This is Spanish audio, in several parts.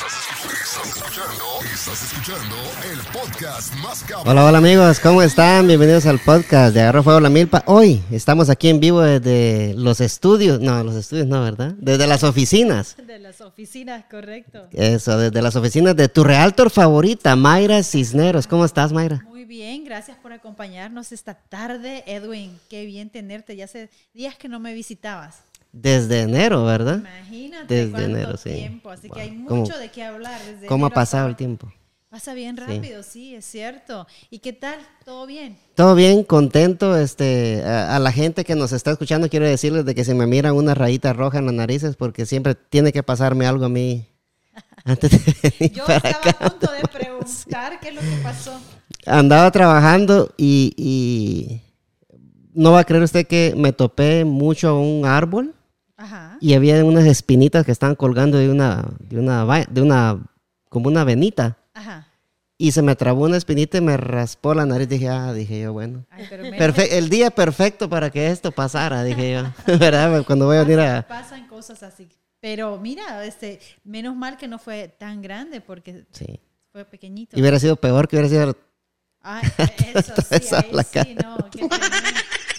Estás escuchando, estás escuchando el podcast más cabrón. Hola, hola amigos, ¿cómo están? Bienvenidos al podcast de Agarro Fuego la Milpa. Hoy estamos aquí en vivo desde los estudios, no, los estudios no, ¿verdad? Desde las oficinas. De las oficinas, correcto. Eso, desde las oficinas de tu realtor favorita, Mayra Cisneros. ¿Cómo estás, Mayra? Muy bien, gracias por acompañarnos esta tarde, Edwin. Qué bien tenerte. Ya hace días que no me visitabas. Desde enero, ¿verdad? Imagínate Desde cuánto enero, sí. tiempo. Así que hay Wow. ¿Cómo- mucho de qué hablar. Desde ¿Cómo ha pasado el tiempo? Pasa bien rápido, sí. es cierto. ¿Y qué tal? ¿Todo bien? Todo bien, contento. Este, a, a la gente que nos está escuchando quiero decirles de que si me miran una rayita roja en las narices porque siempre tiene que pasarme algo a mí antes de venir Yo para estaba acá. a punto de preguntar qué es lo que pasó. Andaba trabajando y, y no va a creer usted que me topé mucho a un árbol Ajá. y había unas espinitas que estaban colgando de una, de una, de una, como una venita. Ajá. Y se me trabó una espinita y me raspó la nariz. Dije, ah, dije yo, bueno. Ay, pero el día perfecto para que esto pasara, dije yo. ¿Verdad? Cuando voy a venir a... Pasan cosas así. Pero mira, este, menos mal que no fue tan grande porque Sí. fue pequeñito. Y hubiera sido peor que hubiera sido... Ay, eso sí, ahí sí, no, qué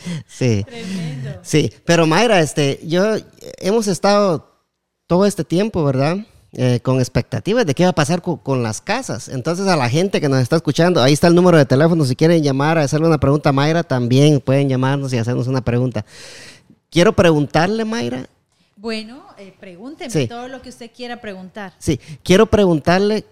Sí. tremendo. Sí, pero Mayra, este, yo hemos estado todo este tiempo, ¿verdad? Eh, con expectativas de qué va a pasar co- con, las casas. Entonces, a la gente que nos está escuchando, ahí está el número de teléfono. Si quieren llamar a hacerle una pregunta a Mayra, también pueden llamarnos y hacernos una pregunta. Quiero preguntarle, Mayra. Bueno, eh, pregúnteme Sí. todo lo que usted quiera preguntar. Sí, quiero preguntarle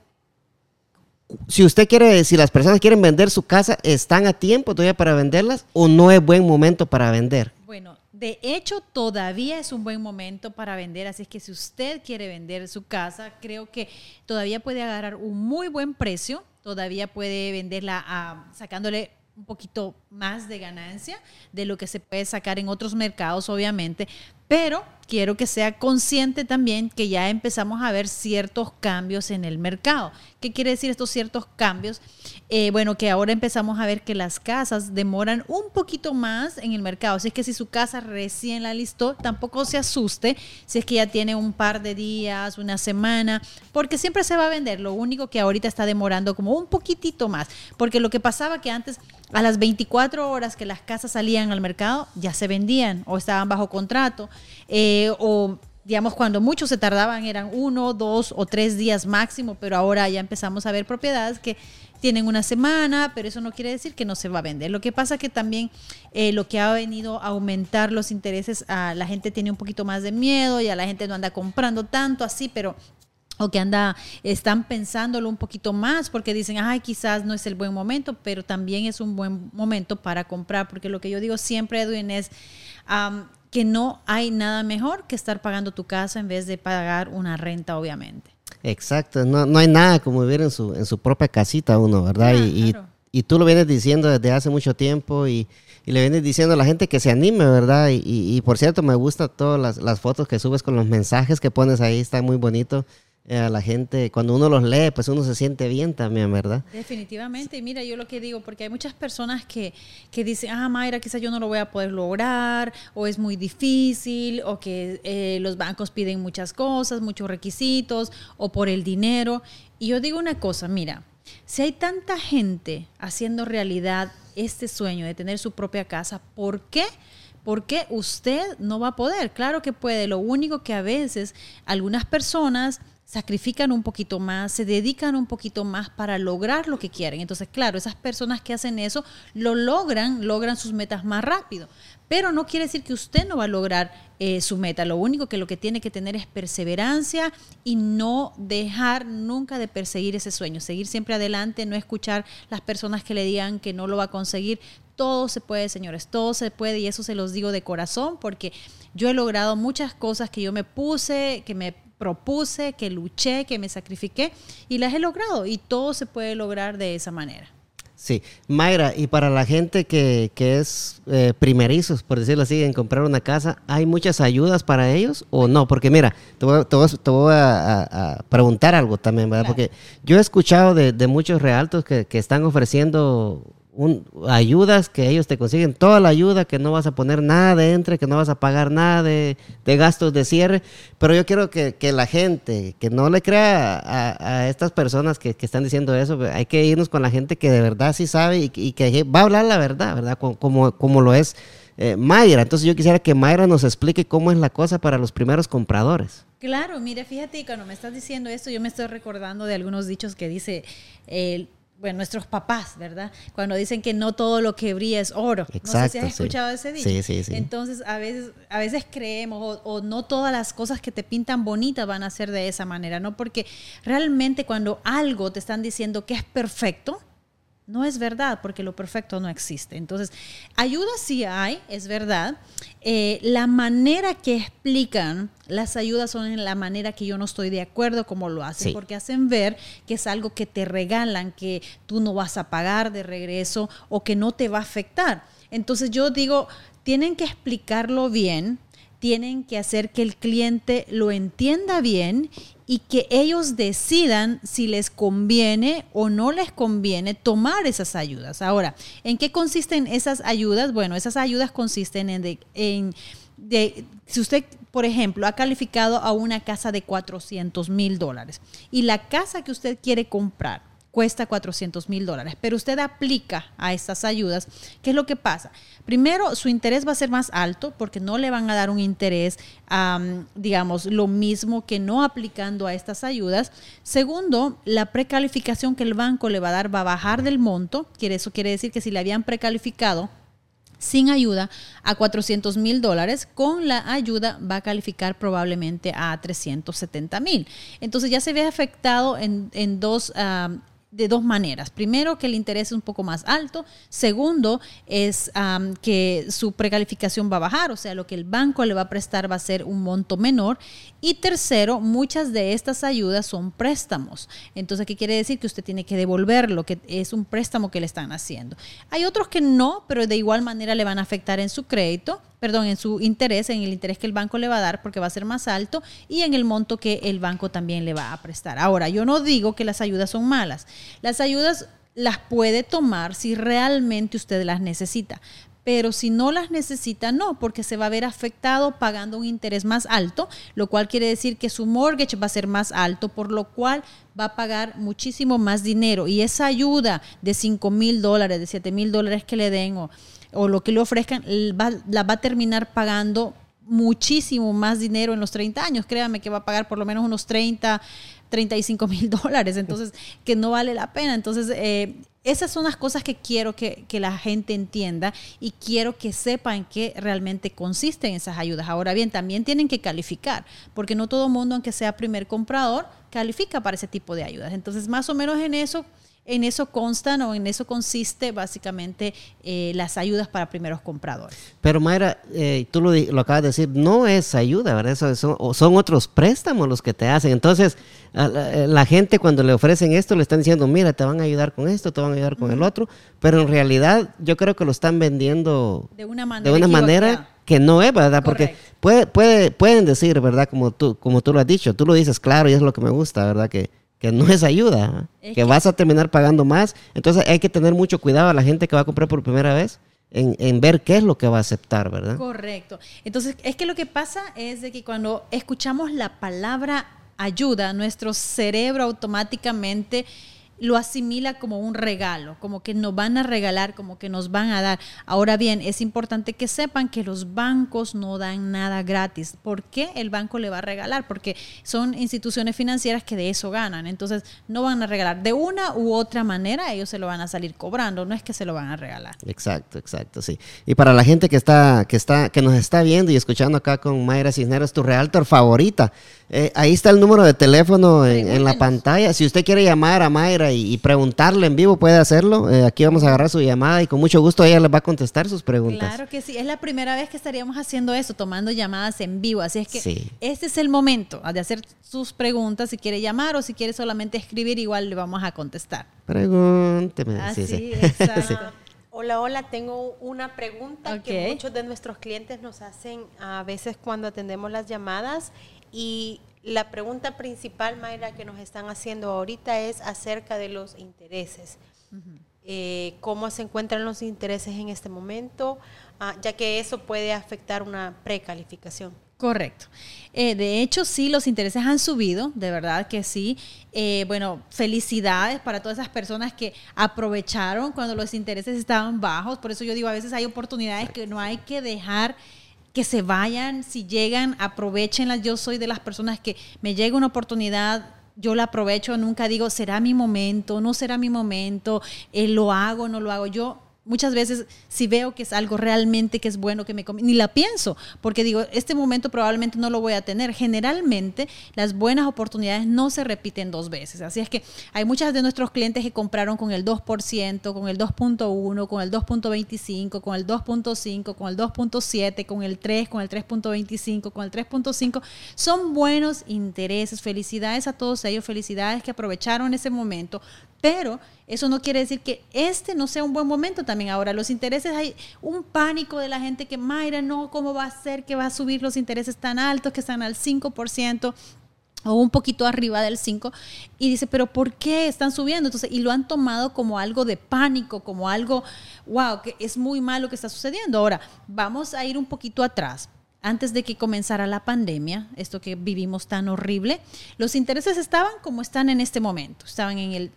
si usted quiere, si las personas quieren vender su casa, ¿están a tiempo todavía para venderlas o no es buen momento para vender? Bueno, de hecho todavía es un buen momento para vender, así es que si usted quiere vender su casa, creo que todavía puede agarrar un muy buen precio, todavía puede venderla a- sacándole un poquito más de ganancia de lo que se puede sacar en otros mercados, obviamente, pero quiero que sea consciente también que ya empezamos a ver ciertos cambios en el mercado. ¿Qué quiere decir estos ciertos cambios? Eh, bueno, que ahora empezamos a ver que las casas demoran un poquito más en el mercado. Así es que si su casa recién la listó, tampoco se asuste si es que ya tiene un par de días, una semana, porque siempre se va a vender. Lo único que ahorita está demorando como un poquitito más, porque lo que pasaba que antes a las 24 horas que las casas salían al mercado ya se vendían o estaban bajo contrato eh, o digamos, cuando muchos se tardaban eran uno, dos o tres días máximo, pero ahora ya empezamos a ver propiedades que tienen una semana, pero eso no quiere decir que no se va a vender. Lo que pasa que también eh, lo que ha venido a aumentar los intereses, a la gente tiene un poquito más de miedo, ya la gente no anda comprando tanto así, pero o que anda, están pensándolo un poquito más porque dicen, ay, quizás no es el buen momento, pero también es un buen momento para comprar, porque lo que yo digo siempre, Edwin, es am, que no hay nada mejor que estar pagando tu casa en vez de pagar una renta, obviamente. Exacto, no, no hay nada como vivir en su, en su propia casita uno, ¿verdad? y, y- Claro. y tú lo vienes diciendo desde hace mucho tiempo y, y le vienes diciendo a la gente que se anime, ¿verdad? Y, y- y por cierto, me gustan todas las, las fotos que subes con los mensajes que pones ahí, está muy bonito. Eh, a la gente, cuando uno los lee, pues uno se siente bien también, ¿verdad? Definitivamente, y mira, yo lo que digo, porque hay muchas personas que, que dicen, ah, Mayra, quizás yo no lo voy a poder lograr, o es muy difícil, o que eh, los bancos piden muchas cosas, muchos requisitos, o por el dinero. Y yo digo una cosa, mira, si hay tanta gente haciendo realidad este sueño de tener su propia casa, ¿por qué? ¿Por qué usted no va a poder? Claro que puede. Lo único que a veces algunas personas sacrifican un poquito más, se dedican un poquito más para lograr lo que quieren. Entonces, claro, esas personas que hacen eso lo logran, logran sus metas más rápido. Pero no quiere decir que usted no va a lograr eh, su meta. Lo único que lo que tiene que tener es perseverancia y no dejar nunca de perseguir ese sueño. Seguir siempre adelante, no escuchar las personas que le digan que no lo va a conseguir. Todo se puede, señores, todo se puede y eso se los digo de corazón porque yo he logrado muchas cosas que yo me puse, que me propuse, que luché, que me sacrifiqué y las he logrado y todo se puede lograr de esa manera. Sí, Mayra, y para la gente que, que es eh, primerizos, por decirlo así, en comprar una casa, ¿hay muchas ayudas para ellos o no? Porque mira, te voy, te voy a- te voy a, a- a preguntar algo también, ¿verdad? Claro. Porque yo he escuchado de, de muchos realtos que, que están ofreciendo un, ayudas que ellos te consiguen toda la ayuda, que no vas a poner nada de entre, que no vas a pagar nada de, de gastos de cierre. Pero yo quiero que, que, la gente, que no le crea a, a estas personas que, que, están diciendo eso, hay que irnos con la gente que de verdad sí sabe y, que va a hablar la verdad, ¿verdad? Como, como lo es eh, Mayra. Entonces yo quisiera que Mayra nos explique cómo es la cosa para los primeros compradores. Claro, mire, fíjate, cuando me estás diciendo esto, yo me estoy recordando de algunos dichos que dice el bueno, nuestros papás, ¿verdad? Cuando dicen que no todo lo que brilla es oro. Exacto, no sé si has escuchado ese dicho. Sí, sí, sí. Entonces, a veces, a veces creemos, o, o, no todas las cosas que te pintan bonitas van a ser de esa manera, ¿no? Porque realmente cuando algo te están diciendo que es perfecto, no es verdad, porque lo perfecto no existe. Entonces, ayuda sí hay, es verdad. Eh, la manera que explican las ayudas son en la manera que yo no estoy de acuerdo como lo hacen, porque hacen ver que es algo que te regalan, que tú no vas a pagar de regreso o que no te va a afectar. Entonces yo digo, tienen que explicarlo bien, tienen que hacer que el cliente lo entienda bien y que ellos decidan si les conviene o no les conviene tomar esas ayudas. Ahora, ¿en qué consisten esas ayudas? Bueno, esas ayudas consisten en, en de, si usted, por ejemplo, ha calificado a una casa de 400 mil dólares y la casa que usted quiere comprar cuesta 400 mil dólares, pero usted aplica a estas ayudas, ¿qué es lo que pasa? Primero, su interés va a ser más alto porque no le van a dar un interés, digamos, lo mismo que no aplicando a estas ayudas. Segundo, la precalificación que el banco le va a dar va a bajar del monto, eso quiere decir que si le habían precalificado sin ayuda a 400 mil dólares, con la ayuda va a calificar probablemente a 370 mil. Entonces ya se ve afectado en, en dos de dos maneras. Primero, que el interés es un poco más alto. Segundo, es que su precalificación va a bajar, o sea, lo que el banco le va a prestar va a ser un monto menor. Y tercero, muchas de estas ayudas son préstamos. Entonces, ¿qué quiere decir? Que usted tiene que devolverlo, que es un préstamo que le están haciendo. Hay otros que no, pero de igual manera le van a afectar en su crédito perdón, en su interés, en el interés que el banco le va a dar porque va a ser más alto y en el monto que el banco también le va a prestar. Ahora, yo no digo que las ayudas son malas. Las ayudas las puede tomar si realmente usted las necesita. Pero si no las necesita, no, porque se va a ver afectado pagando un interés más alto, lo cual quiere decir que su mortgage va a ser más alto, por lo cual va a pagar muchísimo más dinero. Y esa ayuda de 5 mil dólares, de 7 mil dólares que le den o o lo que le ofrezcan, la va a terminar pagando muchísimo más dinero en los 30 años. Créame que va a pagar por lo menos unos 30, 35 mil dólares, entonces que no vale la pena. Entonces, eh, esas son las cosas que quiero que, que, la gente entienda y quiero que sepan qué realmente consisten esas ayudas. Ahora bien, también tienen que calificar, porque no todo mundo, aunque sea primer comprador, califica para ese tipo de ayudas. Entonces, más o menos en eso en eso constan o en eso consiste básicamente eh, las ayudas para primeros compradores. Pero Mayra, eh, tú lo, lo, acabas de decir, no es ayuda, ¿verdad? Eso, son, son otros préstamos los que te hacen. Entonces, la, eh, la, gente cuando le ofrecen esto le están diciendo, mira, te van a ayudar con esto, te van a ayudar con el otro, pero en realidad yo creo que lo están vendiendo de una manera, de una manera que no es, ¿verdad? Porque puede, puede, pueden decir, ¿verdad? Como tú, como tú lo has dicho, tú lo dices claro y es lo que me gusta, ¿verdad? Que que no es ayuda, que, vas a terminar pagando más. Entonces hay que tener mucho cuidado a la gente que va a comprar por primera vez. En, en, ver qué es lo que va a aceptar, ¿verdad? Correcto. Entonces, es que lo que pasa es de que cuando escuchamos la palabra ayuda, nuestro cerebro automáticamente lo asimila como un regalo, como que nos van a regalar, como que nos van a dar. Ahora bien, es importante que sepan que los bancos no dan nada gratis. ¿Por qué el banco le va a regalar? Porque son instituciones financieras que de eso ganan. Entonces, no van a regalar. De una u otra manera, ellos se lo van a salir cobrando, no es que se lo van a regalar. Exacto, exacto, sí. Y para la gente que está, que está, que nos está viendo y escuchando acá con Mayra Cisneros, tu realtor favorita, eh, ahí está el número de teléfono en, la pantalla. Si usted quiere llamar a Mayra y, preguntarle en vivo, puede hacerlo. Eh, aquí vamos a agarrar su llamada y con mucho gusto ella les va a contestar sus preguntas. Claro que sí. Es la primera vez que estaríamos haciendo eso, tomando llamadas en vivo. Así es que este es el momento de hacer sus preguntas. Si quiere llamar o si quiere solamente escribir, igual le vamos a contestar. Pregúnteme. Así, sí. Hola, hola, tengo una pregunta que muchos de nuestros clientes nos hacen a veces cuando atendemos las llamadas y la pregunta principal, Mayra, que nos están haciendo ahorita es acerca de los intereses. eh, cómo se encuentran los intereses en este momento, ah, ya que eso puede afectar una precalificación. Correcto. Eh, de hecho, sí, los intereses han subido, de verdad que sí. Eh, bueno, felicidades para todas esas personas que aprovecharon cuando los intereses estaban bajos. Por eso yo digo, a veces hay oportunidades que no hay que dejar que se vayan. Si llegan, aprovechenlas. Yo soy de las personas que me llega una oportunidad, yo la aprovecho, nunca digo, será mi momento, no será mi momento, eh, lo hago, no lo hago. Yo muchas veces si veo que es algo realmente que es bueno que me ni la pienso, porque digo, este momento probablemente no lo voy a tener. Generalmente las buenas oportunidades no se repiten dos veces. Así es que hay muchas de nuestros clientes que compraron con el 2%, con el 2.1, con el 2.25, con el 2.5, con el 2.7, con el 3, con el 3.25, con el 3.5. Son buenos intereses. Felicidades a todos ellos, felicidades que aprovecharon ese momento, pero eso no quiere decir que este no sea un buen momento también. Ahora, los intereses, hay un pánico de la gente que, Mayra, no, ¿cómo va a ser que va a subir los intereses tan altos que están al 5%? o un poquito arriba del 5 y dice, pero ¿por qué están subiendo? Entonces, y lo han tomado como algo de pánico, como algo, wow, que es muy malo que está sucediendo. Ahora, vamos a ir un poquito atrás. Antes de que comenzara la pandemia, esto que vivimos tan horrible, los intereses estaban como están en este momento, estaban en el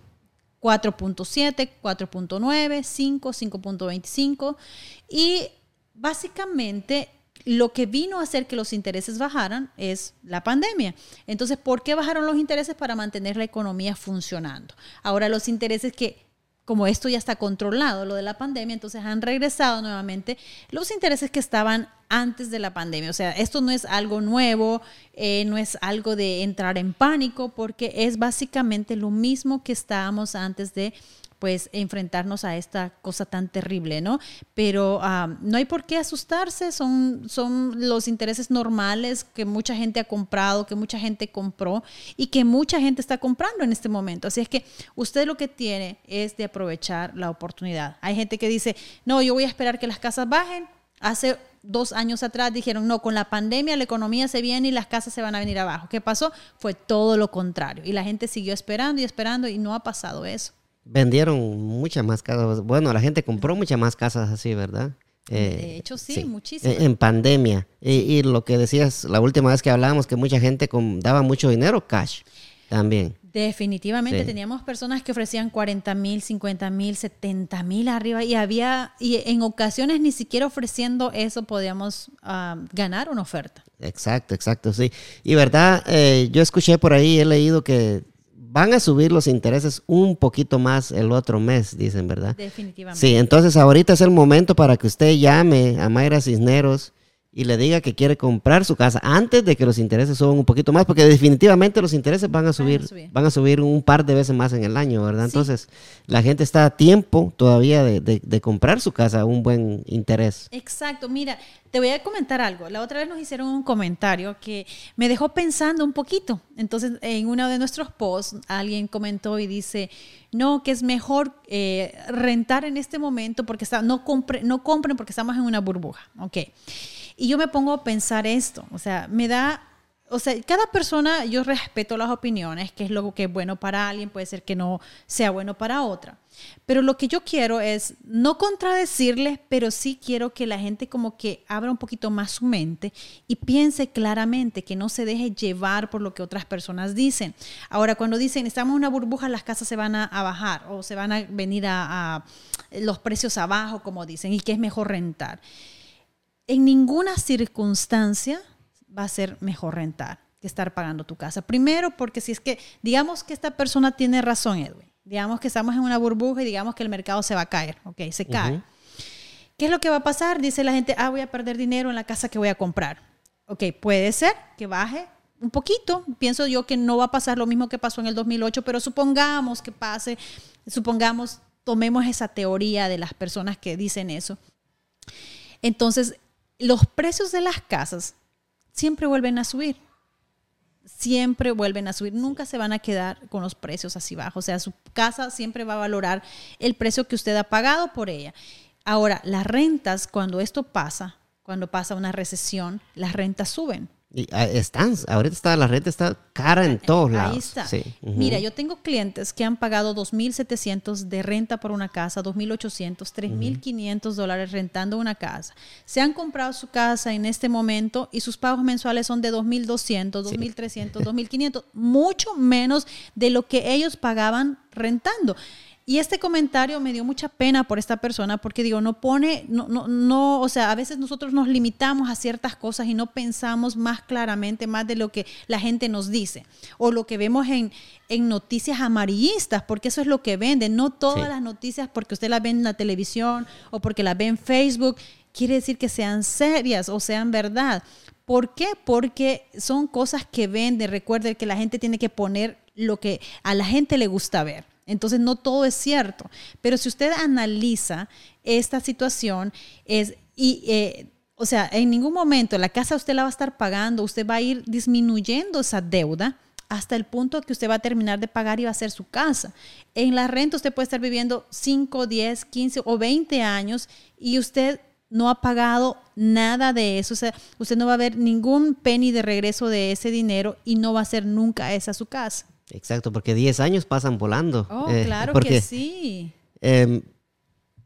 4.7, 4.9, 5, 5.25 y básicamente lo que vino a hacer que los intereses bajaran es la pandemia. Entonces, ¿por qué bajaron los intereses? Para mantener la economía funcionando. Ahora, los intereses que como esto ya está controlado, lo de la pandemia, entonces han regresado nuevamente los intereses que estaban antes de la pandemia. O sea, esto no es algo nuevo, eh, no es algo de entrar en pánico, porque es básicamente lo mismo que estábamos antes de pues enfrentarnos a esta cosa tan terrible, ¿no? Pero no hay por qué asustarse, son, son los intereses normales que mucha gente ha comprado, que mucha gente compró y que mucha gente está comprando en este momento. Así es que usted lo que tiene es de aprovechar la oportunidad. Hay gente que dice, no, yo voy a esperar que las casas bajen. Hace dos años atrás dijeron, no, con la pandemia la economía se viene y las casas se van a venir abajo. ¿Qué pasó? Fue todo lo contrario. Y la gente siguió esperando y esperando y no ha pasado eso vendieron muchas más casas. Bueno, la gente compró muchas más casas así, ¿verdad? de eh, hecho, sí, muchísimas. En, pandemia. Y, lo que decías la última vez que hablábamos, que mucha gente daba mucho dinero cash también. Definitivamente, teníamos personas que ofrecían 40 mil, 50 mil, 70 mil arriba y había, y en ocasiones ni siquiera ofreciendo eso podíamos ah, ganar una oferta. Exacto, exacto, sí. Y verdad, eh, yo escuché por ahí, he leído que van a subir los intereses un poquito más el otro mes, dicen, ¿verdad? Definitivamente. Sí, entonces ahorita es el momento para que usted llame a Mayra Cisneros y le diga que quiere comprar su casa antes de que los intereses suban un poquito más, porque definitivamente los intereses van a subir, van a subir, un par de veces más en el año, ¿verdad? Entonces, la gente está a tiempo todavía de, comprar su casa a un buen interés. Exacto, mira, te voy a comentar algo. La otra vez nos hicieron un comentario que me dejó pensando un poquito. Entonces, en uno de nuestros posts, alguien comentó y dice, no, que es mejor eh, rentar en este momento porque está, no, compre, no compren porque estamos en una burbuja. Ok. Y yo me pongo a pensar esto, o sea, me da, o sea, cada persona, yo respeto las opiniones, que es lo que es bueno para alguien, puede ser que no sea bueno para otra. Pero lo que yo quiero es no contradecirles, pero sí quiero que la gente como que abra un poquito más su mente y piense claramente, que no se deje llevar por lo que otras personas dicen. Ahora, cuando dicen estamos en una burbuja, las casas se van a, bajar o se van a venir a, a los precios abajo, como dicen, y que es mejor rentar en ninguna circunstancia va a ser mejor rentar que estar pagando tu casa. Primero, porque si es que, digamos que esta persona tiene razón, Edwin, digamos que estamos en una burbuja y digamos que el mercado se va a caer, ok, se cae. ¿Qué es lo que va a pasar? Dice la gente, ah, voy a perder dinero en la casa que voy a comprar. Ok, puede ser que baje un poquito. Pienso yo que no va a pasar lo mismo que pasó en el 2008, pero supongamos que pase, supongamos, tomemos esa teoría de las personas que dicen eso. Entonces, los precios de las casas siempre vuelven a subir. Siempre vuelven a subir, nunca se van a quedar con los precios así bajos. O sea, su casa siempre va a valorar el precio que usted ha pagado por ella. Ahora, las rentas, cuando esto pasa, cuando pasa una recesión, las rentas suben. Y ah, están, ahorita está la renta está cara en todos lados. Ahí está. Sí. Mira, yo tengo clientes que han pagado 2.700 de renta por una casa, 2.800, 3.500 dólares rentando una casa. Se han comprado su casa en este momento y sus pagos mensuales son de 2.200, 2.300, 2.500, mucho menos de lo que ellos pagaban rentando. Y este comentario me dio mucha pena por esta persona porque digo, no pone, no, no, no, o sea, a veces nosotros nos limitamos a ciertas cosas y no pensamos más claramente, más de lo que la gente nos dice o lo que vemos en, en noticias amarillistas, porque eso es lo que venden, no todas Sí. las noticias porque usted las ve en la televisión o porque las ve en Facebook, quiere decir que sean serias o sean verdad. ¿Por qué? Porque son cosas que venden. Recuerde que la gente tiene que poner lo que a la gente le gusta ver. Entonces no todo es cierto. Pero si usted analiza esta situación, es, y, eh, o sea, en ningún momento la casa usted la va a estar pagando, usted va a ir disminuyendo esa deuda hasta el punto que usted va a terminar de pagar y va a ser su casa. En la renta usted puede estar viviendo 5, 10, 15 o 20 años y usted no ha pagado nada de eso. O sea, usted no va a ver ningún penny de regreso de ese dinero y no va a ser nunca esa su casa. Exacto, porque 10 años pasan volando. Oh, Eh, claro porque, que sí. eh,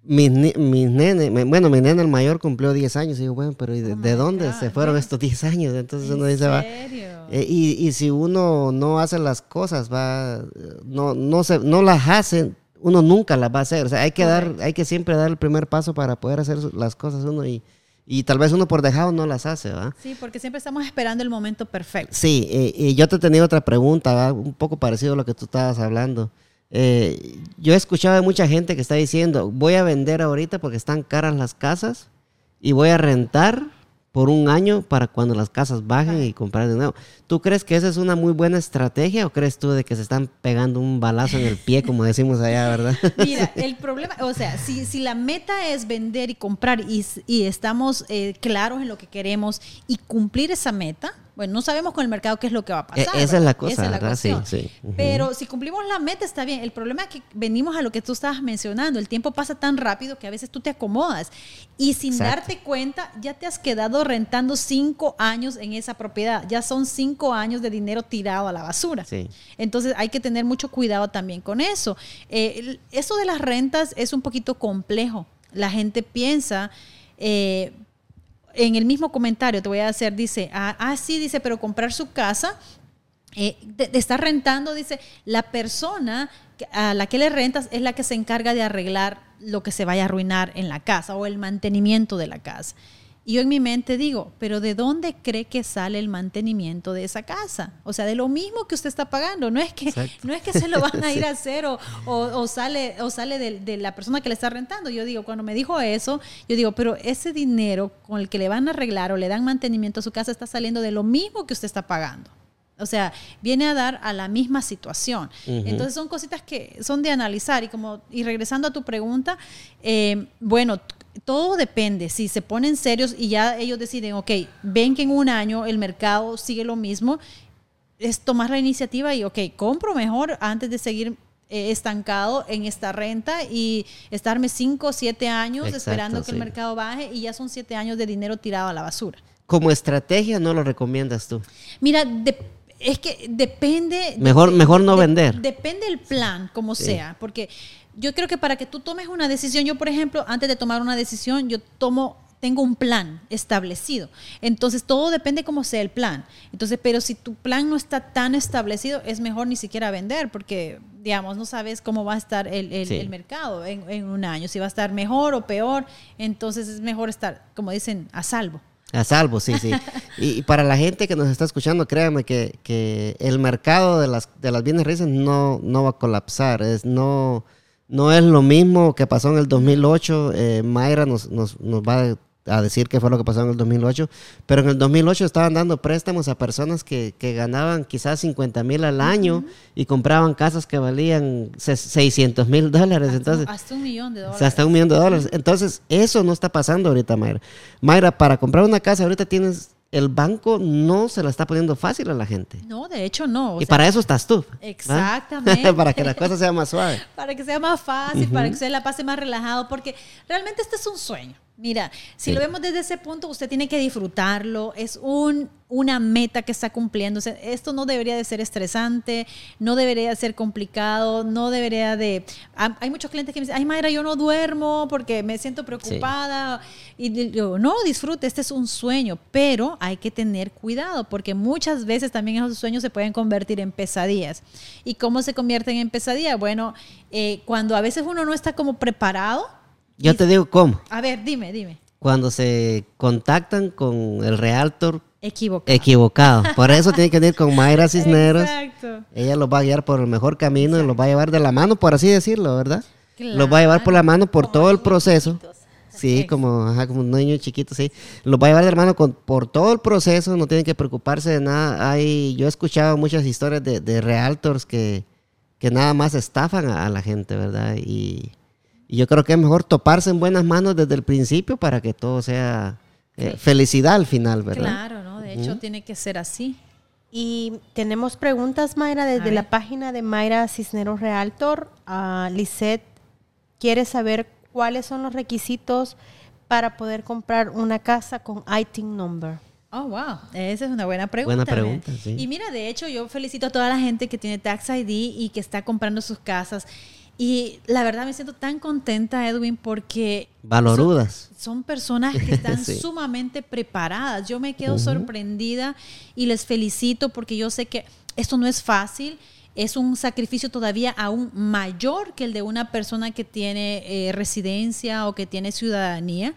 mis, mis nenes, bueno, mi nene el mayor cumplió 10 años. Y digo, bueno, pero ¿y de, Oh de dónde God, se fueron yeah. estos 10 años? Entonces ¿En uno dice, va. eh, y, y si uno no hace las cosas, va, no, no, se, no las hace, uno nunca las va a hacer. O sea, hay que, dar, hay que siempre dar el primer paso para poder hacer las cosas uno y, y tal vez uno por dejado no las hace, ¿va? Sí, porque siempre estamos esperando el momento perfecto. Sí, eh, y yo te tenía otra pregunta, ¿va? un poco parecido a lo que tú estabas hablando. Eh, yo he escuchado de mucha gente que está diciendo, voy a vender ahorita porque están caras las casas y voy a rentar por un año para cuando las casas bajen y comprar de nuevo. ¿Tú crees que esa es una muy buena estrategia o crees tú de que se están pegando un balazo en el pie, como decimos allá, verdad? Mira, el problema, o sea, si, si la meta es vender y comprar y, y estamos eh, claros en lo que queremos y cumplir esa meta, bueno, no sabemos con el mercado qué es lo que va a pasar. E- esa es la cosa, ¿verdad? Sí, cuestión. sí. Pero si cumplimos la meta está bien. El problema es que venimos a lo que tú estabas mencionando. El tiempo pasa tan rápido que a veces tú te acomodas y sin Exacto. darte cuenta ya te has quedado rentando cinco años en esa propiedad. Ya son cinco años de dinero tirado a la basura. Sí. Entonces hay que tener mucho cuidado también con eso. Eh, eso de las rentas es un poquito complejo. La gente piensa, eh, en el mismo comentario te voy a hacer, dice, ah, ah, sí, dice, pero comprar su casa, eh, te, te rentando, dice, la persona a la que le rentas es la que se encarga de arreglar lo que se vaya a arruinar en la casa o el mantenimiento de la casa. Y yo en mi mente digo, pero ¿de dónde cree que sale el mantenimiento de esa casa? O sea, de lo mismo que usted está pagando. No es que, Exacto. no es que se lo van a ir a hacer o, o- o sale, o sale de, de la persona que le está rentando. Yo digo, cuando me dijo eso, yo digo, pero ese dinero con el que le van a arreglar o le dan mantenimiento a su casa está saliendo de lo mismo que usted está pagando. O sea, viene a dar a la misma situación. Entonces son cositas que son de analizar. Y como, y regresando a tu pregunta, eh, bueno, todo depende. Si se ponen serios y ya ellos deciden, ok, ven que en un año el mercado sigue lo mismo, es tomar la iniciativa y, ok, compro mejor antes de seguir eh, estancado en esta renta y estarme cinco o siete años Exacto, esperando que el mercado baje y ya son siete años de dinero tirado a la basura. Como estrategia no lo recomiendas tú. Mira, de- es que depende. Mejor- mejor no vender. Depende el plan, como Sí. sea. Porque yo creo que para que tú tomes una decisión, yo, por ejemplo, antes de tomar una decisión, yo tomo. Tengo un plan establecido. Entonces, todo depende cómo sea el plan. Entonces, pero si tu plan no está tan establecido, es mejor ni siquiera vender, porque, digamos, no sabes cómo va a estar el, el- Sí. el mercado en, en un año, si va a estar mejor o peor. Entonces, es mejor estar, como dicen, a salvo. A salvo, sí, sí. Y, y para la gente que nos está escuchando, créanme que, que el mercado de las, de las bienes raíces no, no va a colapsar. Es, no, no es lo mismo que pasó en el 2008. Eh, Mayra nos, nos, nos va a decir qué fue lo que pasó en el 2008. Pero en el 2008 estaban dando préstamos a personas que, que ganaban quizás 50 mil al año y compraban casas que valían 600 mil dólares. Entonces, hasta un millón de dólares. hasta un millón de dólares. Entonces, eso no está pasando ahorita, Mayra. Mayra, para comprar una casa ahorita tienes, el banco no se la está poniendo fácil a la gente. No, de hecho no. o y sea, para eso estás tú. Exactamente. para que la cosa sea más suave. para que sea más fácil, para que usted la pase más relajado, porque realmente este es un sueño. Mira, si lo vemos desde ese punto, usted tiene que disfrutarlo. Es un, una meta que está cumpliendo. esto no debería de ser estresante, no debería de ser complicado, no debería de... Hay muchos clientes que me dicen, ay Mayra, yo no duermo porque me siento preocupada. Y yo, no, disfrute, este es un sueño, pero hay que tener cuidado porque muchas veces también esos sueños se pueden convertir en pesadillas. ¿Y cómo se convierten en pesadillas? Bueno, eh, cuando a veces uno no está como preparado, yo te digo cómo. A ver, dime, dime. Cuando se contactan con el realtor equivocado. equivocado. Por eso tiene que ir con Mayra Cisneros. Exacto. Ella los va a guiar por el mejor camino y los va a llevar de la mano, por así decirlo, ¿verdad? Los va a llevar por la mano por todo el proceso. Sí, como, como un niño chiquito, sí. Los va a llevar de la mano con, por todo el proceso, no tienen que preocuparse de nada. Hay, yo he escuchado muchas historias de, realtors que, que nada más estafan a, a la gente, ¿verdad? Y y yo creo que es mejor toparse en buenas manos desde el principio para que todo sea eh, felicidad al final, ¿verdad? Claro, ¿no? De hecho, tiene que ser así. Y tenemos preguntas, Mayra, desde la página de Mayra Cisneros Realtor. Uh, Lisette quiere saber cuáles son los requisitos para poder comprar una casa con ITIN number. Oh, wow. Esa es una buena pregunta. Buena pregunta, sí. Y mira, de hecho, yo felicito a toda la gente que tiene Tax ID y que está comprando sus casas. Y la verdad me siento tan contenta, Edwin, porque... Valorudas. Son, personas que están sumamente preparadas. Yo me quedo sorprendida y les felicito porque yo sé que esto no es fácil. Es un sacrificio todavía aún mayor que el de una persona que tiene eh, residencia o que tiene ciudadanía.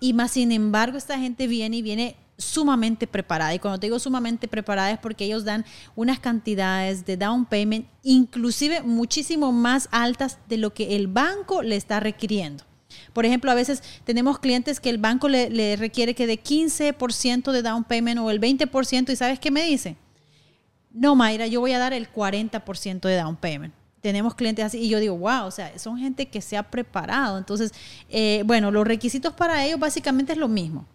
Y más sin embargo, esta gente viene y viene sumamente preparada. Y cuando te digo sumamente preparada es porque ellos dan unas cantidades de down payment, inclusive muchísimo más altas de lo que el banco le está requiriendo. Por ejemplo, a veces tenemos clientes que el banco le, requiere que de 15% de down payment o el 20% y ¿sabes qué me dice? No, Mayra, yo voy a dar el 40% de down payment tenemos clientes así y yo digo, wow, o sea, son gente que se ha preparado. Entonces, eh, bueno, los requisitos para ellos básicamente es lo mismo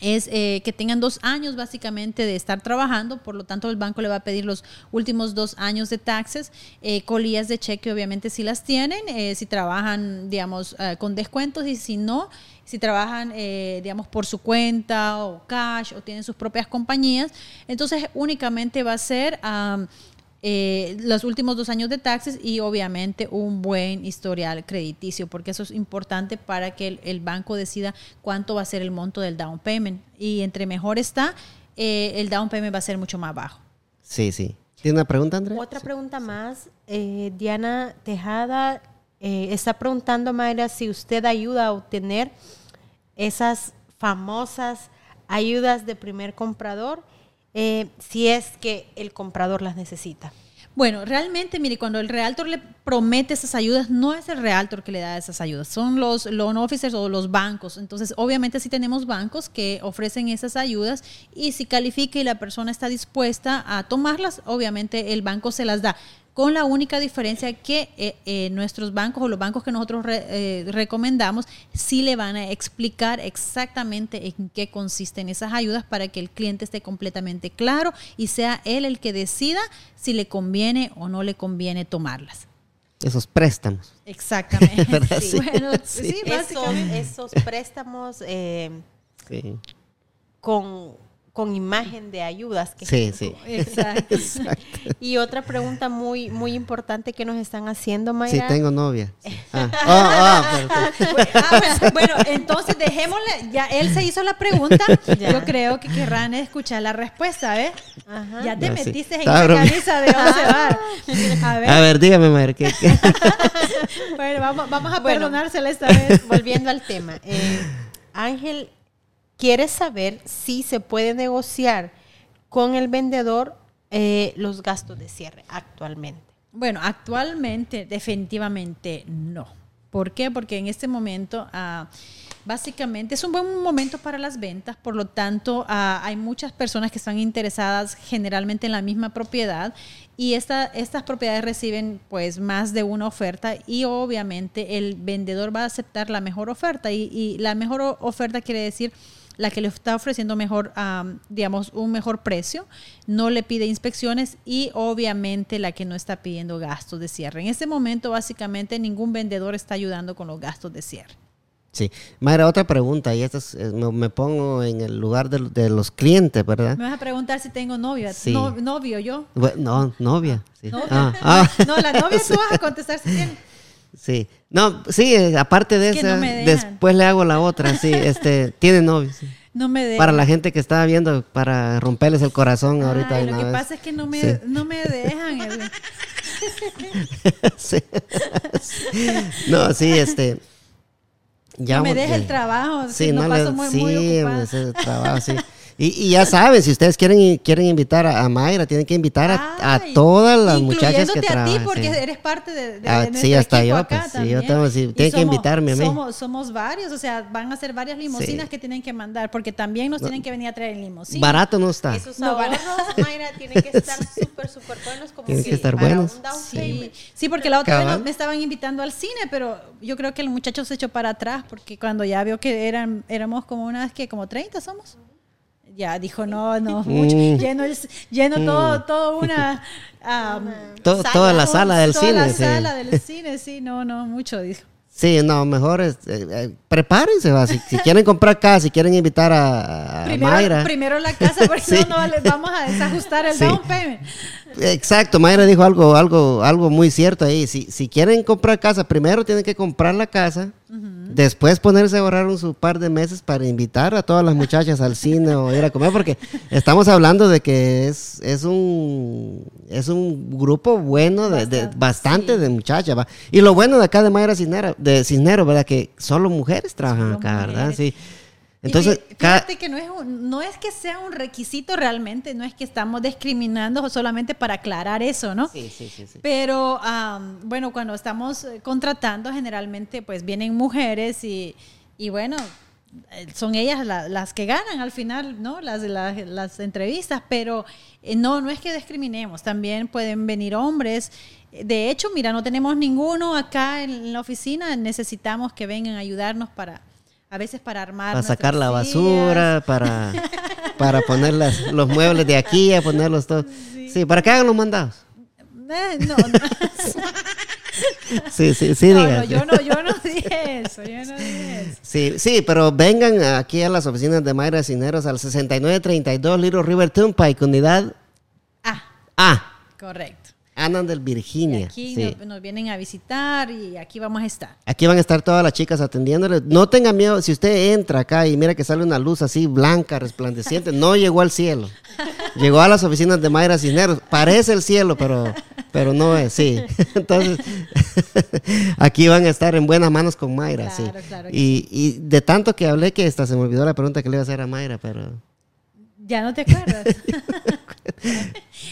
es eh, que tengan dos años básicamente de estar trabajando, por lo tanto el banco le va a pedir los últimos dos años de taxes, eh, colillas de cheque obviamente si las tienen, eh, si trabajan digamos con descuentos y si no, si trabajan digamos por su cuenta o cash o tienen sus propias compañías, entonces únicamente va a ser eh, los últimos dos años de taxes y obviamente un buen historial crediticio, porque eso es importante para que el, banco decida cuánto va a ser el monto del down payment. Y entre mejor está, eh, el down payment va a ser mucho más bajo. Sí, sí. ¿Tiene una pregunta, Andrea? Otra pregunta más. Eh, Diana Tejada está preguntando, Mayra, si usted ayuda a obtener esas famosas ayudas de primer comprador eh, si es que el comprador las necesita. Bueno, realmente, mire, cuando el realtor le promete esas ayudas, no es el realtor que le da esas ayudas, son los loan officers o los bancos. Entonces, obviamente sí tenemos bancos que ofrecen esas ayudas y si califica y la persona está dispuesta a tomarlas, obviamente el banco se las da con la única diferencia que eh, eh, nuestros bancos o los bancos que nosotros eh, recomendamos sí le van a explicar exactamente en qué consisten esas ayudas para que el cliente esté completamente claro y sea él el que decida si le conviene o no le conviene tomarlas. Esos préstamos. Exactamente. Esos, préstamos con con imagen de ayudas. Que sí, sí. Exacto. Y otra pregunta muy, muy importante que nos están haciendo, Mayra. Sí, tengo novia. Ah. Ah, bueno, entonces dejémosle, ya él se hizo la pregunta, yo creo que querrán escuchar la respuesta, ¿eh? Ya te metiste en la camisa de once bar. A ver. A ver, dígame, Mayra. ¿qué, bueno, vamos, vamos a perdonársela esta vez. Volviendo al tema. Eh, Ángel ¿Quieres saber si se puede negociar con el vendedor eh, los gastos de cierre actualmente. Bueno, actualmente definitivamente no. ¿Por qué? Porque en este momento... Ah, básicamente es un buen momento para las ventas, por lo tanto ah, hay muchas personas que están interesadas generalmente en la misma propiedad y esta, estas propiedades reciben pues más de una oferta y obviamente el vendedor va a aceptar la mejor oferta y la mejor oferta quiere decir la que le está ofreciendo mejor, digamos, un mejor precio, no le pide inspecciones y obviamente la que no está pidiendo gastos de cierre. En este momento, básicamente, ningún vendedor está ayudando con los gastos de cierre. Sí. Mayra, otra pregunta, y esta es- me, me pongo en el lugar de, de los clientes, ¿verdad? Me vas a preguntar si tengo novia. Sí. No- novio yo. Bueno, no, novia. Sí. Novia. Ah, ah. No, la novia tú vas a contestar si tiene. Sí. No, sí, eh, aparte de esa, no después le hago la otra, sí. Este, tiene novio, sí. No me dejan. Para la gente que está viendo, para romperles el corazón ahorita. Ay, lo que vez. pasa es que no me, Sí. no me dejan. Edwin. Sí. No, sí, este. Ya no me deja el trabajo. Sí, no no le- paso muy, sí, muy ocupada. el trabajo, sí. Y, y ya saben, si ustedes quieren, quieren invitar a, a Mayra, tienen que invitar a, a Ay, todas las muchachas que incluyéndote a trabajan. ti porque sí. eres parte de, de, Ah, de sí, hasta yo, acá pues, sí, también. yo tengo- sí, tienen que invitarme a mí. Somos, somos varios, o sea, van a ser varias limusinas Sí. que tienen que mandar porque también nos tienen que venir a traer en limusina. Barato no está. Esos No, ahorros, Mayra, tienen que estar súper, súper buenos. Como Tienen que que estar buenos. Sí, porque la otra vez Cabal. nos- me estaban invitando al cine, pero yo creo que el muchacho se echó para atrás porque cuando ya vio que eran éramos como unas que como 30 somos. Ya dijo, no, no, mucho. Mm. Lleno, el- lleno todo, todo una... am, To- toda la sala del toda cine. la sí. sala del cine, sí, no, no, mucho, dijo. Sí, no, mejor es, eh, eh, prepárense, va. Si, si quieren comprar casa, si quieren invitar a, a Primero, Mayra. primero la casa, porque Sí. no, no le vamos a desajustar el Sí. down payment. Exacto, Mayra dijo algo, algo, algo muy cierto ahí. Si, si quieren comprar casa, primero tienen que comprar la casa, después ponerse a ahorrar un su par de meses para invitar a todas las muchachas al cine o ir a comer, porque estamos hablando de que es, es un es un grupo bueno de de- bastante, sí. de muchachas, ¿va? Y lo bueno de acá de Mayra Cisnero, de Cisnero, ¿verdad? Que solo mujeres trabajan Solo acá, ¿verdad? Sí. Entonces, fíjate que no es, un- no es que sea un requisito realmente, no es que estamos discriminando solamente para aclarar eso, ¿no? Sí, sí, sí, sí. Pero bueno, cuando estamos eh, contratando, generalmente pues vienen mujeres y, y bueno, eh, son ellas la- las que ganan al final, ¿no? Las, las, las entrevistas, pero eh, no, no es que discriminemos, también pueden venir hombres. De hecho, mira, no tenemos ninguno acá en la oficina, necesitamos que vengan a ayudarnos para, a veces para armar. para sacar la basura, para, para poner las- los muebles de aquí, a ponerlos todos. Sí, para que hagan los mandados. Eh, no, no. Sí, sí, sí, No, no, yo no, yo no dije eso, yo no dije eso. Sí, sí, pero vengan aquí a las oficinas de Mayra Cineros al 6932 Little River Turnpike, unidad Ah, A, correcto. Anandel, Y Virginia. aquí Sí. nos, nos vienen a visitar y aquí vamos a estar. Aquí van a estar todas las chicas atendiéndole. No tengan miedo, si usted entra acá y mira que sale una luz así blanca, resplandeciente, no llegó al cielo. Llegó a las oficinas de Mayra Cisneros. Parece el cielo, pero, pero no es, sí. Entonces, aquí van a estar en buenas manos con Mayra, sí. Claro, claro que Y, y de tanto que hablé que hasta se me olvidó la pregunta que le iba a hacer a Mayra, pero... Ya no te acuerdas.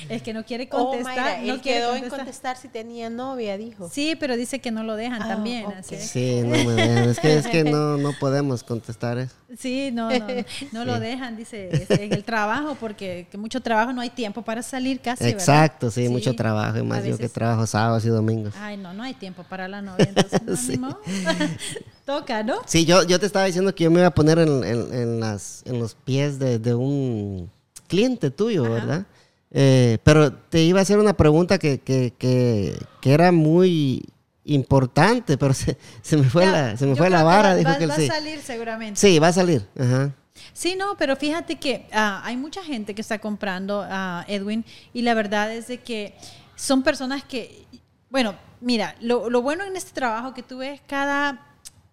es que no quiere Oh, contestar. Mayra, no quiere quedó en contestar. contestar si tenía novia, dijo. Sí, pero dice que no lo dejan Ah, también. así. Sí, no me dejan. Es que, es que no, no podemos contestar eso. Sí, no, no, no, no lo dejan, dice, en el trabajo, porque que mucho trabajo no hay tiempo para salir casi, ¿verdad? Exacto, sí, mucho trabajo. Y más yo que trabajo sábados y domingos. Ay, no, no hay tiempo para la novia, entonces no, Sí. Toca, ¿no? Sí, yo, yo te estaba diciendo que yo me iba a poner en, en- en las, en los pies de, de un cliente tuyo, ¿verdad? Eh, pero te iba a hacer una pregunta que, que, que, que era muy importante, pero se, se me fue Ya, la, se me fue la vara, va- dijo va- que él va sí. a salir seguramente. Sí, va a salir. Ajá. Sí, no, pero fíjate que ah, hay mucha gente que está comprando a Edwin y la verdad es de que son personas que, bueno, mira, lo, lo bueno en este trabajo que tú ves cada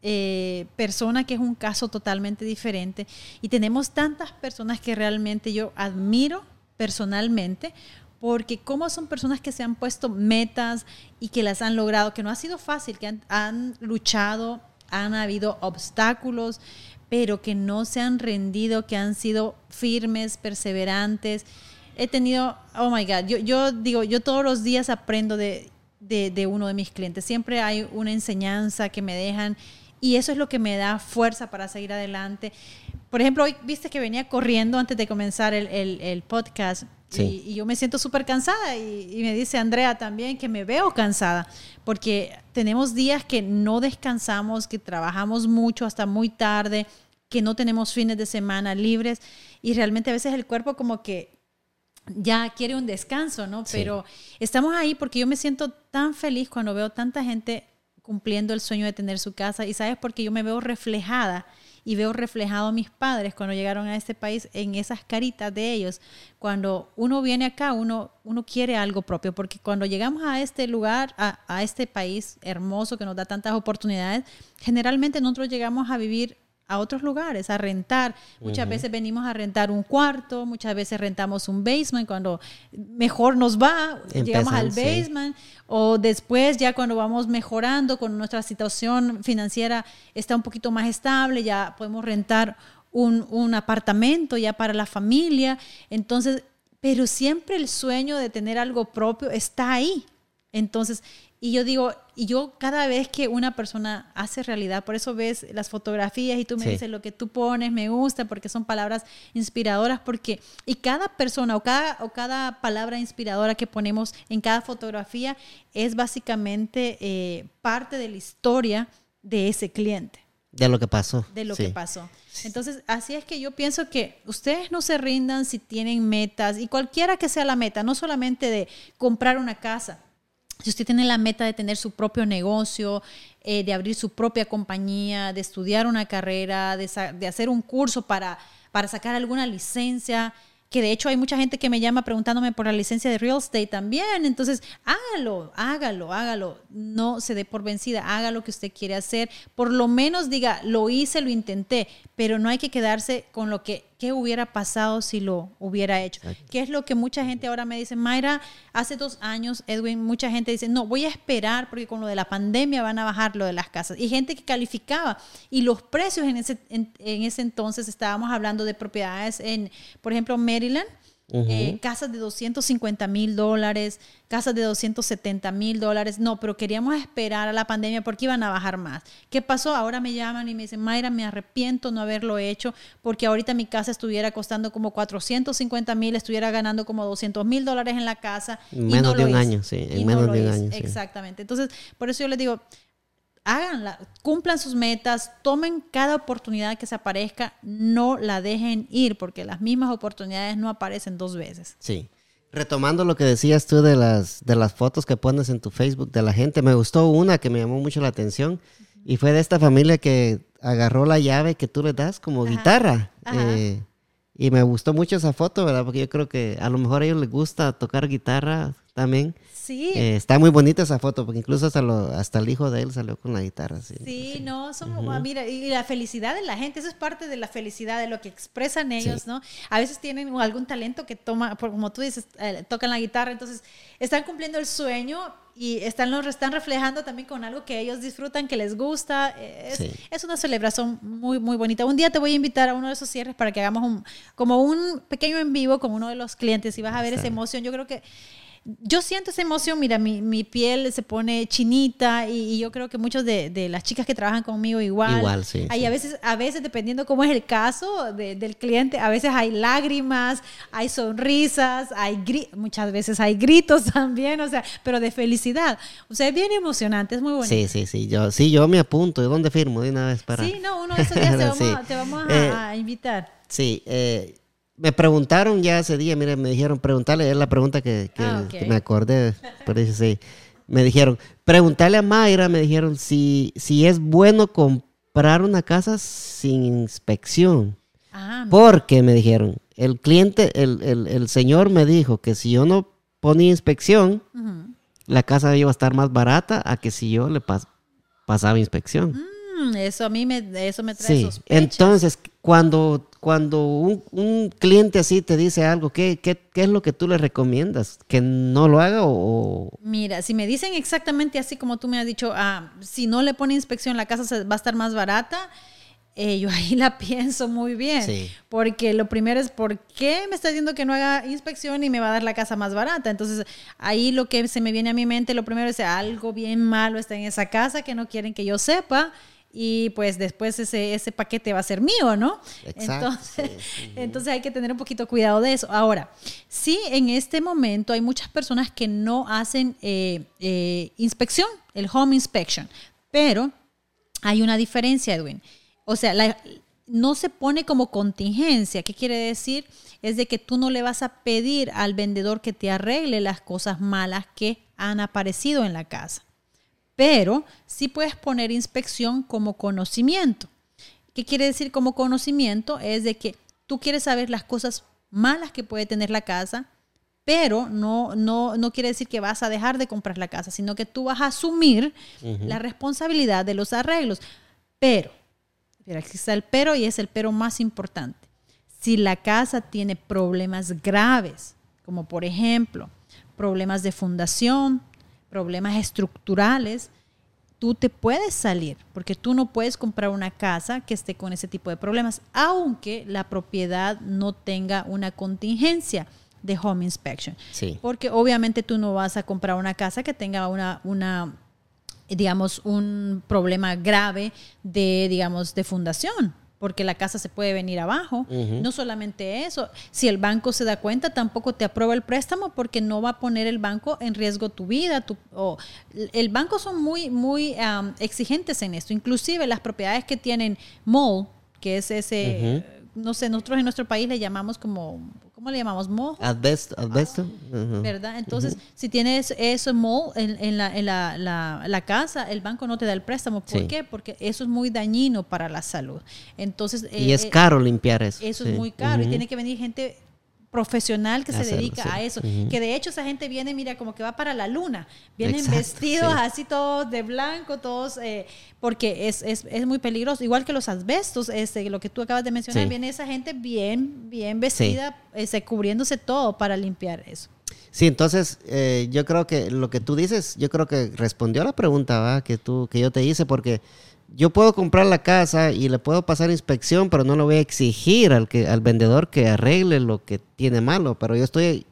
eh, persona que es un caso totalmente diferente y tenemos tantas personas que realmente yo admiro personalmente porque como son personas que se han puesto metas y que las han logrado, que no ha sido fácil, que han, luchado, han habido obstáculos, pero que no se han rendido, que han sido firmes, perseverantes. He tenido, oh my God, yo, yo digo, yo todos los días aprendo de, de uno de mis clientes. Siempre hay una enseñanza que me dejan y eso es lo que me da fuerza para seguir adelante. Por ejemplo, hoy viste que venía corriendo antes de comenzar el, el- el podcast Sí. y, y yo me siento súper cansada y, y me dice Andrea también que me veo cansada porque tenemos días que no descansamos, que trabajamos mucho hasta muy tarde, que no tenemos fines de semana libres y realmente a veces el cuerpo como que ya quiere un descanso, ¿no? Sí. Pero estamos ahí porque yo me siento tan feliz cuando veo tanta gente cumpliendo el sueño de tener su casa. Y sabes, porque yo me veo reflejada y veo reflejado a mis padres cuando llegaron a este país en esas caritas de ellos. Cuando uno viene acá, uno, uno quiere algo propio, porque cuando llegamos a este lugar, a, a este país hermoso que nos da tantas oportunidades, generalmente nosotros llegamos a vivir a otros lugares, a rentar. Muchas veces venimos a rentar un cuarto, muchas veces rentamos un basement cuando mejor nos va, llegamos al sí. basement o después ya cuando vamos mejorando con nuestra situación financiera está un poquito más estable, ya podemos rentar un, un apartamento ya para la familia. Entonces, pero siempre el sueño de tener algo propio está ahí. Entonces, y yo digo, y yo cada vez que una persona hace realidad, por eso ves las fotografías y tú me Sí. dices lo que tú pones, me gusta, porque son palabras inspiradoras, porque, y cada persona o cada, o cada palabra inspiradora que ponemos en cada fotografía es básicamente eh, parte de la historia de ese cliente De lo que pasó. de lo Sí. que pasó. Entonces, así es que yo pienso que ustedes no se rindan si tienen metas y cualquiera que sea la meta, no solamente de comprar una casa. Si usted tiene la meta de tener su propio negocio, eh, de abrir su propia compañía, de estudiar una carrera, de, de hacer un curso para, para sacar alguna licencia, que de hecho hay mucha gente que me llama preguntándome por la licencia de real estate también. Entonces, hágalo, hágalo, hágalo. No se dé por vencida, haga lo que usted quiere hacer. Por lo menos diga, lo hice, lo intenté, pero no hay que quedarse con lo que, ¿qué hubiera pasado si lo hubiera hecho? Que es lo que mucha gente ahora me dice, Mayra, hace dos años, Edwin, mucha gente dice, no, voy a esperar porque con lo de la pandemia van a bajar lo de las casas. Y gente que calificaba. Y los precios en ese, en, en ese entonces, estábamos hablando de propiedades en, por ejemplo, Maryland. Eh, casas de 250 mil dólares, casas de 270 mil dólares. No, pero queríamos esperar a la pandemia porque iban a bajar más. ¿Qué pasó? Ahora me llaman y me dicen, Mayra, me arrepiento no haberlo hecho porque ahorita mi casa estuviera costando como 450 mil, estuviera ganando como 200 mil dólares en la casa. En y menos no de lo un hice. año, sí, en Y menos de un hice. año, sí. Exactamente. Entonces, por eso yo les digo, háganla, cumplan sus metas, tomen cada oportunidad que se aparezca, no la dejen ir, porque las mismas oportunidades no aparecen dos veces. Sí. Retomando lo que decías tú de las, de las fotos que pones en tu Facebook de la gente, me gustó una que me llamó mucho la atención y fue de esta familia que agarró la llave que tú le das como guitarra. Ajá. eh, y me gustó mucho esa foto, ¿verdad? Porque yo creo que a lo mejor a ellos les gusta tocar guitarra también. Sí, Eh, está muy bonita esa foto, porque incluso hasta, lo- hasta el hijo de él salió con la guitarra. Sí, Sí, no, somos, ah, mira, y la felicidad de la gente, eso es parte de la felicidad, de lo que expresan ellos, ¿no? A veces tienen algún talento que toma, como tú dices, eh, tocan la guitarra, entonces están cumpliendo el sueño y están, lo están reflejando también con algo que ellos disfrutan, que les gusta. eh, Es, Sí. es una celebración muy, muy bonita. Un día te voy a invitar a uno de esos cierres para que hagamos un, como un pequeño en vivo con uno de los clientes y vas a ver esa emoción. Yo creo que yo siento esa emoción, mira, mi, mi piel se pone chinita y, y yo creo que muchos de, de las chicas que trabajan conmigo igual. Igual, sí, Hay sí. a veces, a veces dependiendo cómo es el caso de- del cliente, a veces hay lágrimas, hay sonrisas, hay gri- muchas veces hay gritos también, o sea, pero de felicidad. O sea, es bien emocionante, es muy bonito. Sí, sí, sí. Yo, sí, yo me apunto. ¿De dónde firmo? De una vez para. Sí, no, uno de esos días te vamos, Sí. te vamos a- Eh, a invitar. Sí, eh, me preguntaron ya ese día, mire, me dijeron, preguntarle, es la pregunta que, que- Ah, que me acordé, pero dice, sí, me dijeron, preguntarle a Mayra, me dijeron, si, si es bueno comprar una casa sin inspección, Ah, porque me dijeron, el cliente, el, el- el señor me dijo que si yo no ponía inspección, la casa iba a estar más barata a que si yo le pas- pasaba inspección. Mm, eso a mí me, eso me trae Sí, sospechas. entonces cuando, cuando un, un cliente así te dice algo, ¿qué, qué, qué es lo que tú le recomiendas? ¿Que no lo haga o...? Mira, si me dicen exactamente así como tú me has dicho, ah, si no le pone inspección la casa se- va a estar más barata, eh, yo ahí la pienso muy bien. Sí. Porque lo primero es, ¿por qué me está diciendo que no haga inspección y me va a dar la casa más barata? Entonces, ahí lo que se me viene a mi mente, lo primero es, algo bien malo está en esa casa que no quieren que yo sepa. Y pues después ese, ese paquete va a ser mío, ¿no? Exacto, Entonces, entonces hay que tener un poquito cuidado de eso. Ahora, sí, en este momento hay muchas personas que no hacen eh, eh, inspección, el home inspection, pero hay una diferencia, Edwin. O sea, la- no se pone como contingencia. ¿Qué quiere decir? Es de que tú no le vas a pedir al vendedor que te arregle las cosas malas que han aparecido en la casa. Pero sí puedes poner inspección como conocimiento. ¿Qué quiere decir como conocimiento? Es de que tú quieres saber las cosas malas que puede tener la casa, pero no, no, no quiere decir que vas a dejar de comprar la casa, sino que tú vas a asumir la responsabilidad de los arreglos. Pero, pero aquí está el pero y es el pero más importante. Si la casa tiene problemas graves, como por ejemplo problemas de fundación, problemas estructurales, tú te puedes salir, porque tú no puedes comprar una casa que esté con ese tipo de problemas, aunque la propiedad no tenga una contingencia de home inspection. Sí. Porque obviamente tú no vas a comprar una casa que tenga una, una digamos, un problema grave de, digamos, de fundación porque la casa se puede venir abajo. No solamente eso, si el banco se da cuenta, tampoco te aprueba el préstamo porque no va a poner el banco en riesgo tu vida. Tu, o, el banco son muy, muy um, exigentes en esto. Inclusive las propiedades que tienen mall, que es ese, no sé, nosotros en nuestro país le llamamos como ¿cómo le llamamos? Moho. Asbesto. asbesto. ¿Verdad? Entonces, si tienes eso moho en, en, la, en la, la, casa, el banco no te da el préstamo. ¿Por qué? Porque eso es muy dañino para la salud. Entonces, y es eh, caro limpiar eso. Eso es muy caro y tiene que venir gente profesional que se dedica a eso. Que de hecho esa gente viene, mira, como que va para la luna. Vienen vestidos así todos de blanco, todos, eh, porque es, es, es, muy peligroso. Igual que los asbestos, este, lo que tú acabas de mencionar, viene esa gente bien, bien vestida, ese, cubriéndose todo para limpiar eso. Sí, entonces eh, yo creo que lo que tú dices, yo creo que respondió a la pregunta que tú que yo te hice porque yo puedo comprar la casa y le puedo pasar inspección, pero no le voy a exigir al, que, al vendedor que arregle lo que tiene malo. Pero yo estoy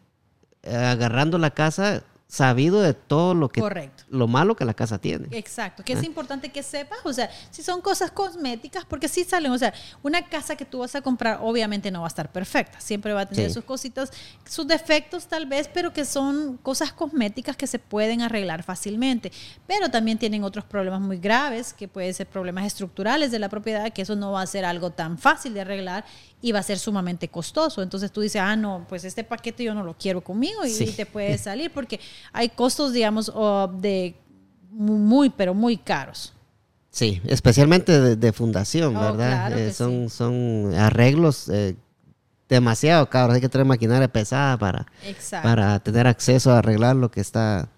agarrando la casa sabido de todo lo que Correcto. lo malo que la casa tiene. Exacto, que es ah. importante que sepas, o sea, si son cosas cosméticas, porque sí salen, o sea, una casa que tú vas a comprar obviamente no va a estar perfecta, siempre va a tener sus cositas, sus defectos tal vez, pero que son cosas cosméticas que se pueden arreglar fácilmente, pero también tienen otros problemas muy graves, que pueden ser problemas estructurales de la propiedad, que eso no va a ser algo tan fácil de arreglar y va a ser sumamente costoso. Entonces tú dices, ah, no, pues este paquete yo no lo quiero conmigo y, te puede salir porque hay costos, digamos, de muy, pero muy caros. Sí, especialmente de, fundación, oh, ¿verdad? Eh, son, son arreglos eh, demasiado caros. Hay que tener maquinaria pesada para, para tener acceso a arreglar lo que está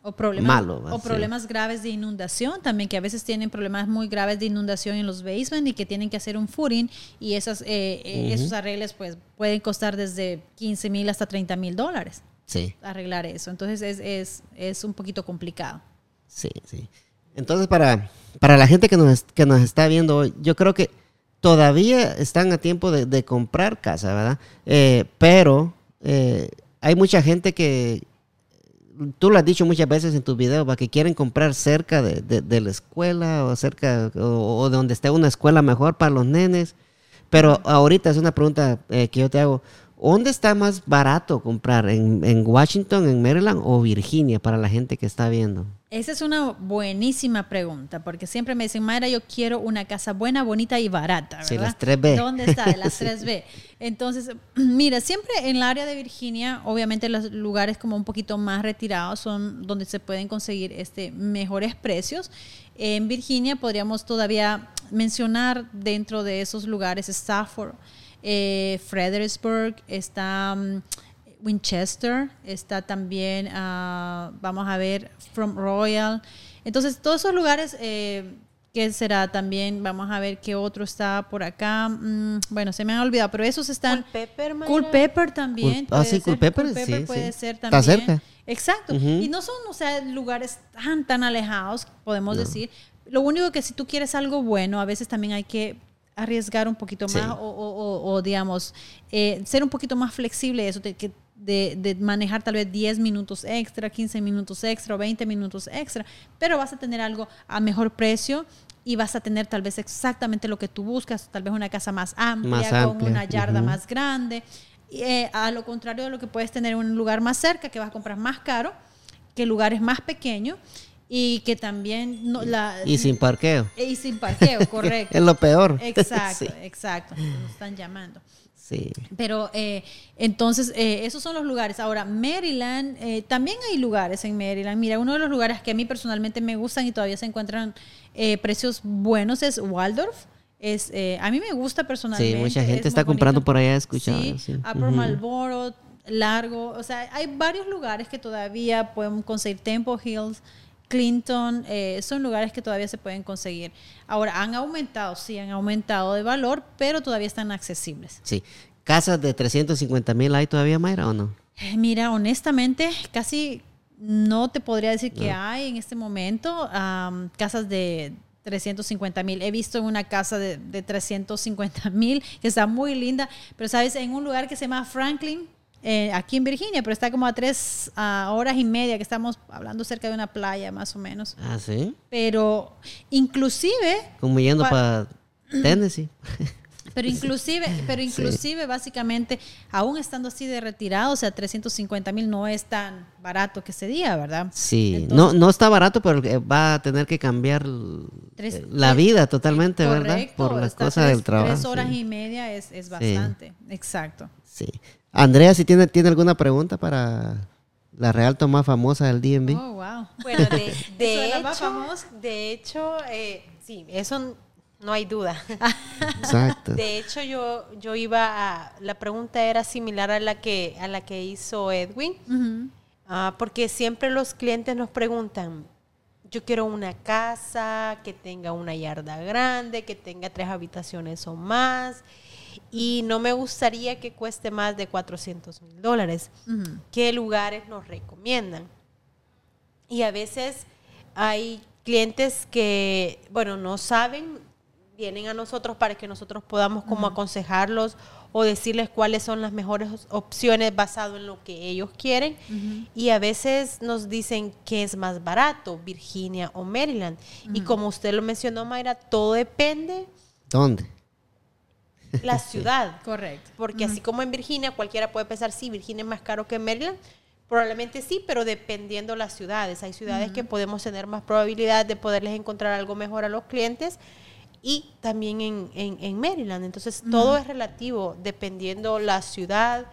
malo. O problemas graves de inundación también, que a veces tienen problemas muy graves de inundación en los basement y que tienen que hacer un footing y esas, eh, eh, esos arreglos pues pueden costar desde 15 mil hasta 30 mil dólares. Sí. Arreglar eso. Entonces es, es, es un poquito complicado. Sí, sí. Entonces para, para la gente que nos, que nos está viendo hoy, yo creo que todavía están a tiempo de, comprar casa, ¿verdad? Eh, pero eh, hay mucha gente que, tú lo has dicho muchas veces en tus videos, que quieren comprar cerca de, la escuela o cerca o, de donde esté una escuela mejor para los nenes. Pero ahorita es una pregunta eh, que yo te hago. ¿Dónde está más barato comprar? ¿En, ¿En, Washington, en Maryland o Virginia para la gente que está viendo? Esa es una buenísima pregunta, porque siempre me dicen, Mayra, yo quiero una casa buena, bonita y barata, ¿verdad? Sí, las 3B. ¿Dónde está? Las 3B. Entonces, mira, siempre en el área de Virginia, obviamente los lugares como un poquito más retirados son donde se pueden conseguir este, mejores precios. En Virginia podríamos todavía mencionar dentro de esos lugares Stafford, eh, Fredericksburg, está... Mm, Winchester, está también, ah, vamos a ver, From Royal. Entonces, todos esos lugares, eh, ¿qué será también? Vamos a ver qué otro está por acá. Mm, bueno, se me han olvidado, pero esos están. Cool Pepper, Cool Pepper también. ah, sí, Cool Pepper, sí, puede ser también. Está cerca. Exacto. Y no son, o sea, lugares tan, tan alejados, podemos decir. Lo único que si tú quieres algo bueno, a veces también hay que arriesgar un poquito más o, digamos, eh, ser un poquito más flexible, eso, que de, manejar tal vez 10 minutos extra, 15 minutos extra o 20 minutos extra, pero vas a tener algo a mejor precio y vas a tener tal vez exactamente lo que tú buscas, tal vez una casa más amplia, con una yarda más grande. Eh, a lo contrario de lo que puedes tener un lugar más cerca, que vas a comprar más caro, que lugares más pequeños y que también no, la y sin parqueo y sin parqueo correcto es lo peor exacto exacto nos están llamando Sí. Pero eh, entonces, eh, esos son los lugares. Ahora, Maryland, eh, también hay lugares en Maryland. Mira, uno de los lugares que a mí personalmente me gustan y todavía se encuentran eh, precios buenos es Waldorf. Es, eh, a mí me gusta personalmente. Sí, mucha gente está comprando bonito. por allá, he escuchado, Sí, sí. Upper Ujú. Marlboro, Largo. O sea, hay varios lugares que todavía podemos conseguir. Temple Hills, Clinton, eh, son lugares que todavía se pueden conseguir. Ahora, han aumentado, sí, han aumentado de valor, pero todavía están accesibles. Sí. ¿Casas de 350 mil hay todavía, Mayra, o no? Eh, Mira, honestamente, casi no te podría decir que hay en este momento casas de 350 mil. He visto una casa de, de 350 mil que está muy linda, pero sabes, en un lugar que se llama Franklin, eh, aquí en Virginia, pero está como a tres horas y media, que estamos hablando cerca de una playa más o menos. Ah, sí. Pero inclusive Como yendo Pa- para Tennessee. Pero inclusive, pero inclusive básicamente, aún estando así de retirado, o sea, 350 mil no es tan barato que ese día, ¿verdad? Sí, Entonces- no, no está barato, pero eh, va a tener que cambiar Tres- eh, la vida totalmente, ¿verdad? Correcto, Por las cosas del trabajo. Tres horas sí. y media es, es bastante, exacto. Sí. Andrea, si tiene, tiene alguna pregunta para la realto más famosa del DMV. Oh, wow. Bueno, de, Eso de de la más hecho, famosa. de hecho eh, sí, eso no hay duda. Exacto. De hecho, yo, yo iba a. La pregunta era similar a la que, a la que hizo Edwin, ah, porque siempre los clientes nos preguntan: Yo quiero una casa que tenga una yarda grande, que tenga tres habitaciones o más, y no me gustaría que cueste más de 400 mil dólares. Ujú. ¿Qué lugares nos recomiendan? Y a veces hay clientes que, bueno, no saben, vienen a nosotros para que nosotros podamos como aconsejarlos o decirles cuáles son las mejores opciones basado en lo que ellos quieren. Y a veces nos dicen que es más barato, Virginia o Maryland. Y como usted lo mencionó, Mayra, todo depende ¿Dónde? La ciudad. Correcto. Porque así como en Virginia, cualquiera puede pensar, sí, Virginia es más caro que Maryland. Probablemente sí, pero dependiendo las ciudades. Hay ciudades que podemos tener más probabilidad de poderles encontrar algo mejor a los clientes y también en, en- en Maryland. Entonces, todo es relativo dependiendo la ciudad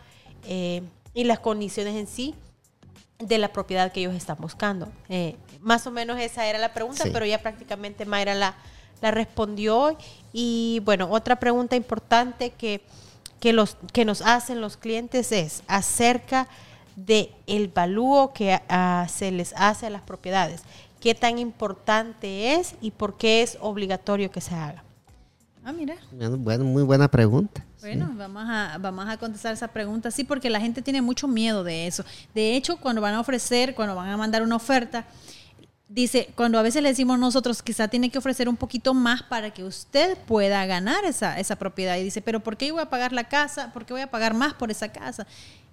eh, y las condiciones en sí de la propiedad que ellos están buscando. Eh, más o menos esa era la pregunta, Sí. pero ya prácticamente Mayra la, la respondió. Y bueno, otra pregunta importante que, que, los, que nos hacen los clientes es acerca de el valúo que ah, se les hace a las propiedades. ¿Qué tan importante es y por qué es obligatorio que se haga? Ah, mira. Bueno, bueno, muy buena pregunta. Bueno, vamos a, vamos a contestar esa pregunta, sí, porque la gente tiene mucho miedo de eso. De hecho, cuando van a ofrecer, cuando van a mandar una oferta, dice, cuando a veces le decimos nosotros, quizá tiene que ofrecer un poquito más para que usted pueda ganar esa, esa propiedad. Y dice, pero ¿por qué yo voy a pagar la casa? ¿Por qué voy a pagar más por esa casa?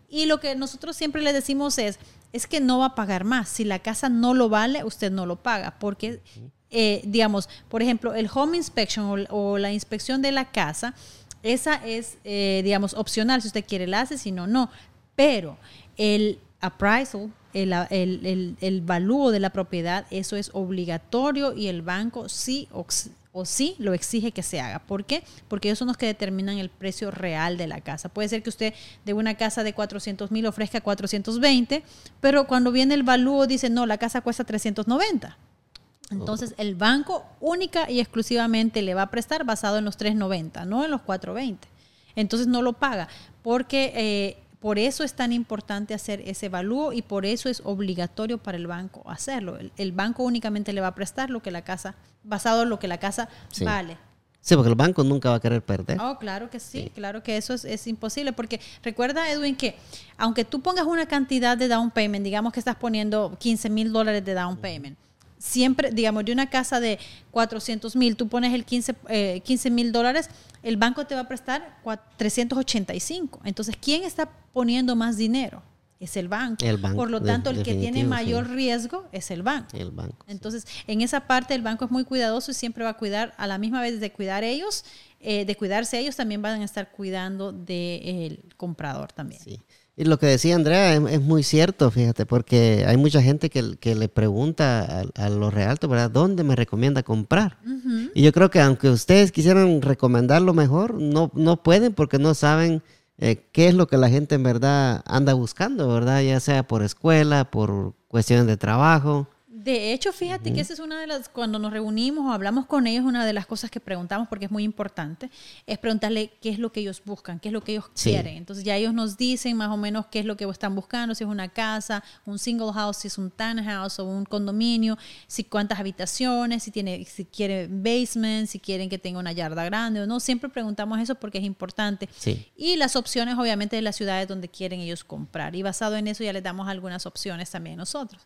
Y lo que nosotros siempre le decimos es, es que no va a pagar más. Si la casa no lo vale, usted no lo paga, porque, eh, digamos, por ejemplo, el home inspection o, o la inspección de la casa, esa es, eh, digamos, opcional. Si usted quiere, la hace, si no, no. Pero el appraisal, el, el, el, el valúo de la propiedad, eso es obligatorio y el banco sí o, sí lo exige que se haga. ¿Por qué? Porque ellos son los que determinan el precio real de la casa. Puede ser que usted de una casa de 400 mil ofrezca 420, pero cuando viene el valúo dice, no, la casa cuesta 390. Entonces el banco única y exclusivamente le va a prestar basado en los 390, no en los 420. Entonces no lo paga porque eh, por eso es tan importante hacer ese evalúo y por eso es obligatorio para el banco hacerlo. El, el banco únicamente le va a prestar lo que la casa, basado en lo que la casa Sí. vale. Sí, porque el banco nunca va a querer perder. Oh, claro que sí, claro que eso es, es imposible, porque recuerda, Edwin, que aunque tú pongas una cantidad de down payment, digamos que estás poniendo 15 mil dólares de down payment, siempre, digamos, de una casa de 400 mil, tú pones el 15 mil dólares, el banco te va a prestar cua- 385. Entonces, ¿quién está poniendo más dinero? Es el banco. El banco, Por lo tanto, el que tiene mayor sí. riesgo es el banco. El banco. sí. Entonces, en esa parte el banco es muy cuidadoso y siempre va a cuidar, a la misma vez de cuidar ellos, eh, de cuidarse ellos, también van a estar cuidando del comprador también. Sí. Y lo que decía Andrea es, es muy cierto, fíjate, porque hay mucha gente que, que le pregunta a, a los realtos, ¿verdad? ¿Dónde me recomienda comprar? Y yo creo que aunque ustedes quisieran recomendarlo mejor, no, no pueden porque no saben eh, qué es lo que la gente en verdad anda buscando, ¿verdad? Ya sea por escuela, por cuestiones de trabajo. De hecho, fíjate que esa es una de las, cuando nos reunimos o hablamos con ellos, una de las cosas que preguntamos, porque es muy importante, es preguntarle qué es lo que ellos buscan, qué es lo que ellos Sí. quieren. Entonces ya ellos nos dicen más o menos qué es lo que están buscando, si es una casa, un single house, si es un townhouse o un condominio, si cuántas habitaciones, si tiene, si quiere basement, si quieren que tenga una yarda grande o no. Siempre preguntamos eso porque es importante. Sí. Y las opciones, obviamente, de las ciudades donde quieren ellos comprar. Y basado en eso ya les damos algunas opciones también nosotros.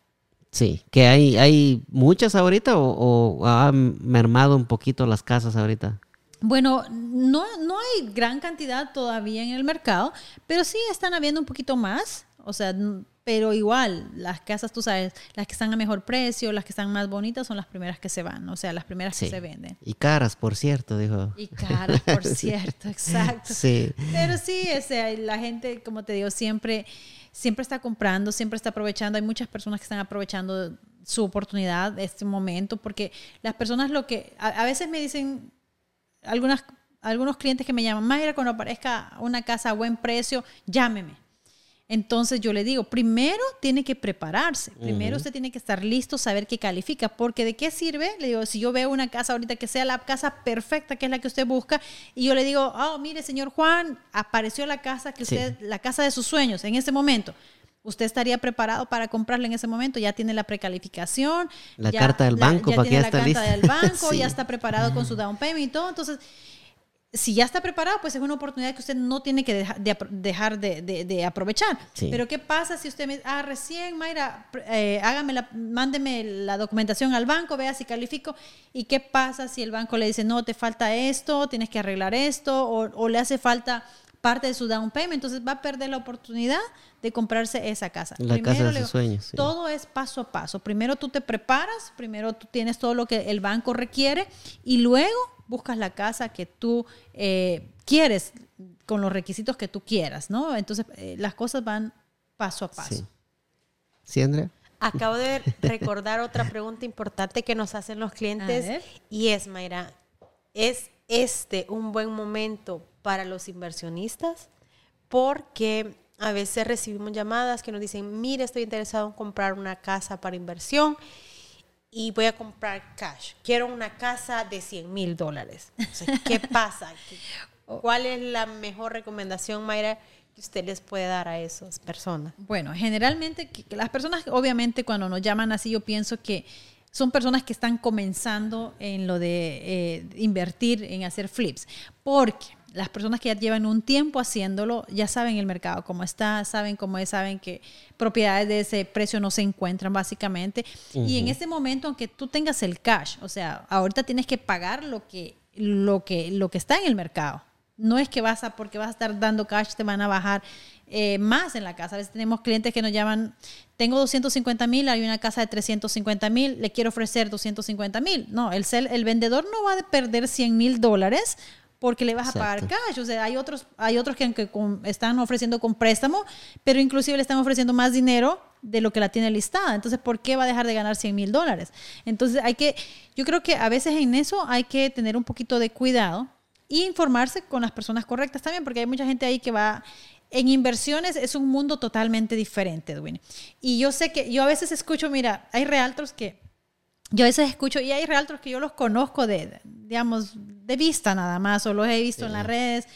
Sí, que hay, hay muchas ahorita o, o ha mermado un poquito las casas ahorita. Bueno, no, no hay gran cantidad todavía en el mercado, pero sí están habiendo un poquito más. O sea, pero igual, las casas, tú sabes, las que están a mejor precio, las que están más bonitas son las primeras que se van, o sea, las primeras Sí. que se venden. Y caras, por cierto, dijo. Y caras, por cierto, exacto. Sí. Pero sí, o sea, la gente, como te digo, siempre, siempre está comprando, siempre está aprovechando. Hay muchas personas que están aprovechando su oportunidad, este momento, porque las personas lo que, a, veces me dicen, algunas, algunos clientes que me llaman, Mayra, cuando aparezca una casa a buen precio, llámeme. Entonces yo le digo, primero tiene que prepararse, primero usted tiene que estar listo, saber qué califica, porque de qué sirve, le digo, si yo veo una casa ahorita que sea la casa perfecta, que es la que usted busca, y yo le digo, oh, mire, señor Juan, apareció la casa que Sí. usted, la casa de sus sueños en ese momento. ¿Usted estaría preparado para comprarla en ese momento? Ya tiene la precalificación. La ya- carta del banco ya para que ya está la carta lista. del banco, Sí. ya está preparado con su down payment y todo. Entonces, si ya está preparado, pues es una oportunidad que usted no tiene que deja- de dejar de, de- de aprovechar. Sí. Pero ¿qué pasa si usted me dice, ah, recién, Mayra, eh, hágame la, mándeme la documentación al banco, vea si califico? ¿Y qué pasa si el banco le dice, no, te falta esto, tienes que arreglar esto, o, o le hace falta parte de su down payment? Entonces va a perder la oportunidad de comprarse esa casa. La casa de sueños, sí. Todo es paso a paso. Primero tú te preparas, primero tú tienes todo lo que el banco requiere y luego buscas la casa que tú eh, quieres con los requisitos que tú quieras, ¿no? Entonces eh, las cosas van paso a paso. Sí. ¿Sí, Andrea? Acabo de recordar otra pregunta importante que nos hacen los clientes y es, Mayra, ¿es este un buen momento para los inversionistas? Porque a veces recibimos llamadas que nos dicen, mire, estoy interesado en comprar una casa para inversión y voy a comprar cash. Quiero una casa de 100 mil dólares. Entonces, ¿Qué pasa? ¿Qué- ¿Cuál es la mejor recomendación, Mayra, que usted les puede dar a esas personas? Bueno, generalmente las personas, obviamente, cuando nos llaman así, yo pienso que son personas que están comenzando en lo de eh, invertir, en hacer flips, porque las personas que ya llevan un tiempo haciéndolo ya saben el mercado cómo está, saben cómo es, saben que propiedades de ese precio no se encuentran básicamente. Y en ese momento, aunque tú tengas el cash, o sea, ahorita tienes que pagar lo que, lo que, lo que está en el mercado. No es que vas a, porque vas a estar dando cash, te van a bajar eh, más en la casa. A veces tenemos clientes que nos llaman, tengo 250 mil, hay una casa de 350 mil, le quiero ofrecer 250 mil. No, el, el vendedor no va a perder 100 mil dólares porque le vas a pagar Exacto. cash. O sea, hay otros, hay otros que, que con- están ofreciendo con préstamo, pero inclusive le están ofreciendo más dinero de lo que la tiene listada. Entonces, ¿por qué va a dejar de ganar 100 mil dólares? Entonces, hay que, yo creo que a veces en eso hay que tener un poquito de cuidado y informarse con las personas correctas también, porque hay mucha gente ahí que va... En inversiones es un mundo totalmente diferente, Edwin. Y yo sé que, yo a veces escucho, mira, hay realtors que yo a veces escucho, y hay realtors que yo los conozco de, digamos, de vista nada más, o los he visto en las redes.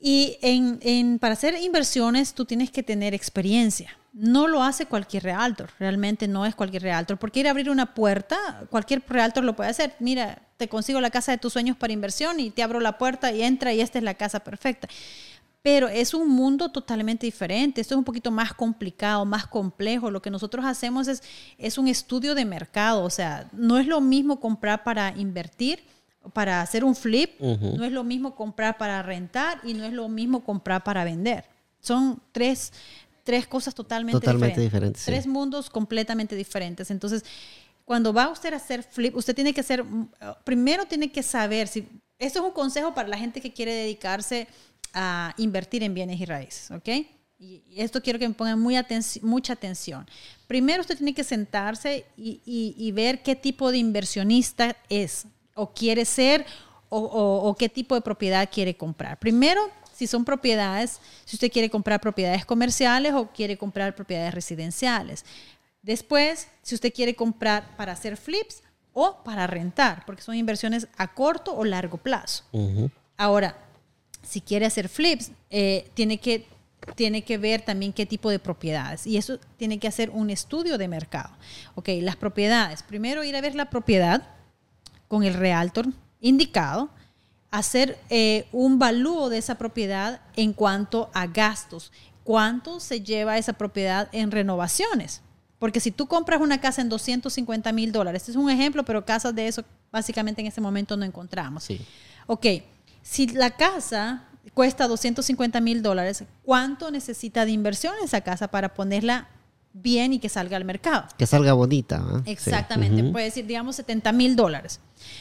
Y en, en- para hacer inversiones tú tienes que tener experiencia. No lo hace cualquier realtor, realmente no es cualquier realtor. Porque ir a abrir una puerta, cualquier realtor lo puede hacer. Mira, te consigo la casa de tus sueños para inversión y te abro la puerta y entra y esta es la casa perfecta. Pero es un mundo totalmente diferente. Esto es un poquito más complicado, más complejo. Lo que nosotros hacemos es, es un estudio de mercado. O sea, no es lo mismo comprar para invertir, para hacer un flip. No es lo mismo comprar para rentar y no es lo mismo comprar para vender. Son tres, tres cosas totalmente, Totalmente diferentes. diferentes, sí. Tres mundos completamente diferentes. Entonces, cuando va usted a hacer flip, usted tiene que hacer, primero tiene que saber si, esto es un consejo para la gente que quiere dedicarse a invertir en bienes y raíces, ¿ok? Y esto quiero que me pongan muy mucha atención. Primero usted tiene que sentarse y, y- y ver qué tipo de inversionista es. o quiere ser o, o- o qué tipo de propiedad quiere comprar. Primero, si son propiedades, si usted quiere comprar propiedades comerciales o quiere comprar propiedades residenciales. Después, si usted quiere comprar para hacer flips o para rentar, porque son inversiones a corto o largo plazo. Ahora, si quiere hacer flips, eh, tiene, que, tiene que ver también qué tipo de propiedades. Y eso tiene que hacer un estudio de mercado. Ok, las propiedades. Primero ir a ver la propiedad con el realtor indicado, hacer eh, un valúo de esa propiedad en cuanto a gastos. ¿Cuánto se lleva esa propiedad en renovaciones? Porque si tú compras una casa en 250 mil dólares, este es un ejemplo, pero casas de eso básicamente en este momento no encontramos. Sí. Ok, si la casa cuesta 250 mil dólares, ¿cuánto necesita de inversión esa casa para ponerla bien y que salga al mercado? Que salga bonita. Sí. Exactamente, puede decir, digamos, 70 mil dólares.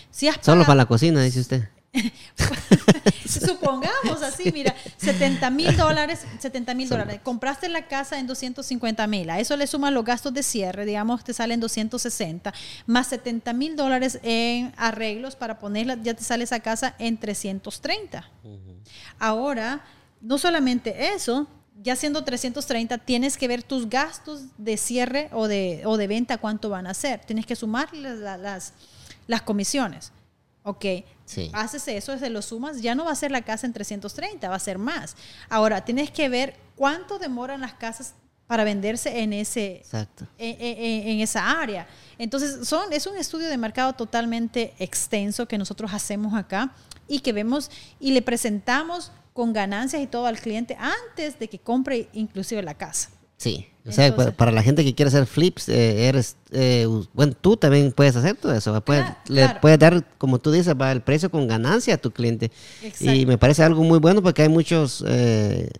Si Solo pagado- para la cocina, dice usted. Supongamos así, mira, 70 mil dólares, 70 mil dólares. Compraste la casa en 250 mil. A eso le suman los gastos de cierre, digamos, te salen 260, más 70 mil dólares en arreglos para ponerla, ya te sale esa casa en 330. Ahora, no solamente eso, ya siendo 330, tienes que ver tus gastos de cierre o de, o de venta, cuánto van a ser. Tienes que sumar las, las, las comisiones. Ok, Sí. haces eso, se lo sumas, ya no va a ser la casa en 330, va a ser más. Ahora, tienes que ver cuánto demoran las casas para venderse en ese, Exacto. en, en- en esa área. Entonces, son, es un estudio de mercado totalmente extenso que nosotros hacemos acá y que vemos y le presentamos con ganancias y todo al cliente antes de que compre inclusive la casa. Sí. O sea, Entonces- para la gente que quiere hacer flips, eh, eres, eh, bueno, tú también puedes hacer todo eso. Puedes, Claro, le claro. puedes dar, como tú dices, va, el precio con ganancia a tu cliente. Exacto. Y me parece algo muy bueno porque hay muchos eh,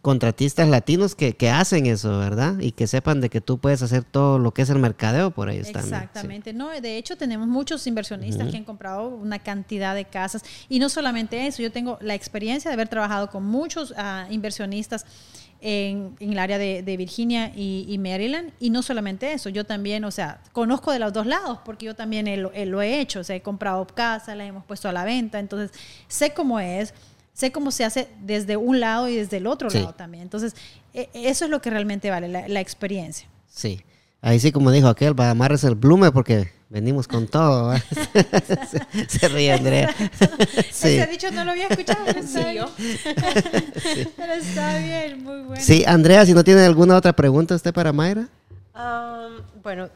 contratistas latinos que, que hacen eso, ¿verdad? Y que sepan de que tú puedes hacer todo lo que es el mercadeo por ellos también. sí. Exactamente, no, de hecho tenemos muchos inversionistas que han comprado una cantidad de casas y no solamente eso, yo tengo la experiencia de haber trabajado con muchos ah, inversionistas en, en el área de, de Virginia y, y Maryland y no solamente eso, yo también, o sea, conozco de los dos lados porque yo también lo- he- lo he hecho, o sea, he comprado casas, las hemos puesto a la venta, entonces sé cómo es. Sé cómo se hace desde un lado y desde el otro Sí. lado también. Entonces, e- eso es lo que realmente vale, la- la experiencia. Sí. Ahí sí, como dijo aquel, va amarres el blume porque venimos con todo. se, se ríe Andrea. sí. Ese dicho no lo había escuchado. pero está bien. Pero está bien, muy bueno. sí, Andrea, si no tiene alguna otra pregunta usted para Mayra. Am, bueno,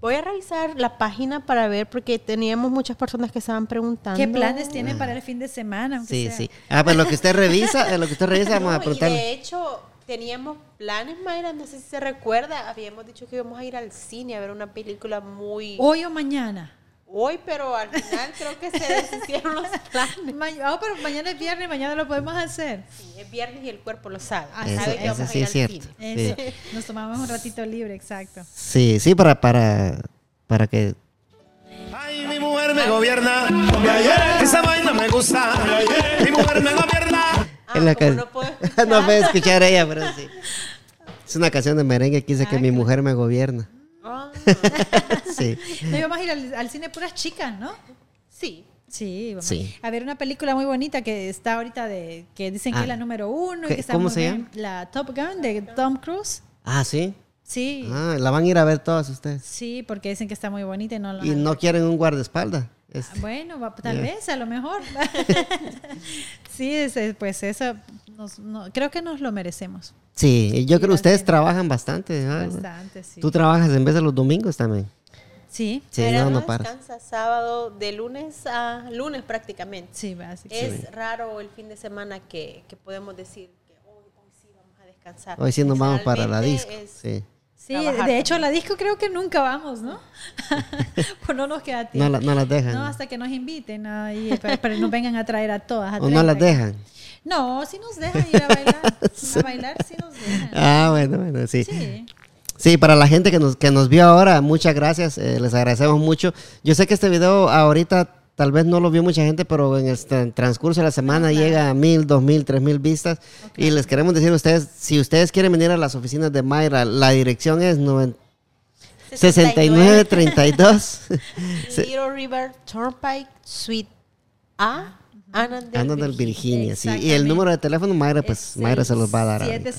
voy a revisar la página para ver porque teníamos muchas personas que estaban preguntando. ¿Qué planes tiene para el fin de semana? Sí, sea? sí. Ah, pues lo que usted revisa, eh, lo que usted revisa, vamos No, a y preguntarle. de hecho, teníamos planes, Mayra, no sé si se recuerda, habíamos dicho que íbamos a ir al cine a ver una película muy... Hoy o mañana. Hoy, pero al final creo que se deshicieron los planes. Ma- ah, pero mañana es viernes, mañana lo podemos hacer. Sí, es viernes y el cuerpo lo sabe. Ah, Eso- sabe que eso vamos sí a ir es al cierto. cine. Eso. Nos tomamos un ratito libre, exacto. Sí, sí, para, para, para que Ay, mi mujer me gobierna. Esa vaina me gusta. Mi mujer me gobierna. Ah, en la no puedo escuchar. no puede escuchar ella, pero sí. Es una canción de merengue que dice que Ah, mi mujer me gobierna. Ah, Sí. No íbamos a ir al, al cine puras chicas, ¿no? sí. Sí, vamos Sí. a ver una película muy bonita que está ahorita de que dicen que Ah. es la número uno y ¿Qué- que está cómo se bien. llama? La Top Gun de Tom Cruise. Ah, sí. Sí, Ah, la van a ir a ver todas ustedes. sí, porque dicen que está muy bonita y no la Y no quieren un guardaespaldas. Es- Bueno, tal vez, a lo mejor. sí, ese- pues eso, nos- no- creo que nos lo merecemos. Sí, yo Sí, creo que ustedes trabajan bastante. ¿verdad? Bastante, sí. Tú trabajas en vez de los domingos también. Sí, Sí, Mayra no, no paras. descansa sábado de lunes a lunes prácticamente. sí, básicamente. Es raro el fin de semana que, que podemos decir que hoy, hoy sí vamos a descansar. Hoy sí nos vamos para la disco. Es- Sí. Sí, trabajar de hecho, la disco creo que nunca vamos, ¿no? pues no nos queda tiempo. No, la- no las dejan. No, hasta que nos inviten, pero, pero nos vengan a traer a todas. a o no las 30. dejan. No, sí nos dejan ir a bailar. A bailar sí nos dejan. Ah, bueno, bueno, sí. Sí. Sí, para la gente que nos, que nos vio ahora, muchas gracias, eh, les agradecemos mucho. Yo sé que este video ahorita tal vez no lo vio mucha gente, pero en el tra- transcurso de la semana llega a mil, dos mil, tres mil vistas. Y les queremos decir a ustedes, si ustedes quieren venir a las oficinas de Mayra, la dirección es noven- 6932. Little River Turnpike Suite A, Annandale, Annandale, Virginia, sí. Y el número de teléfono, Mayra, pues Es Mayra se los va a dar. ahorita.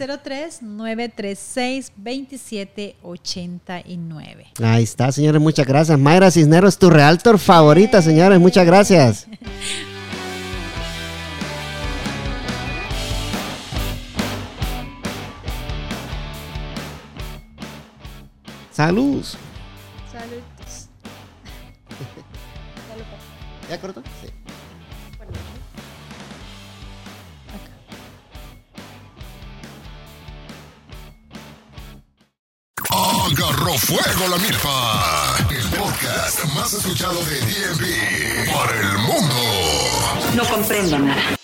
703-936-2789. Ahí está, señores, muchas gracias. Mayra Cisneros, tu realtor favorita, señores, muchas gracias. Salud. Saludos. ¿Ya cortó? Agarró fuego la milpa. El podcast más escuchado de DMV para el mundo. No comprendo nada.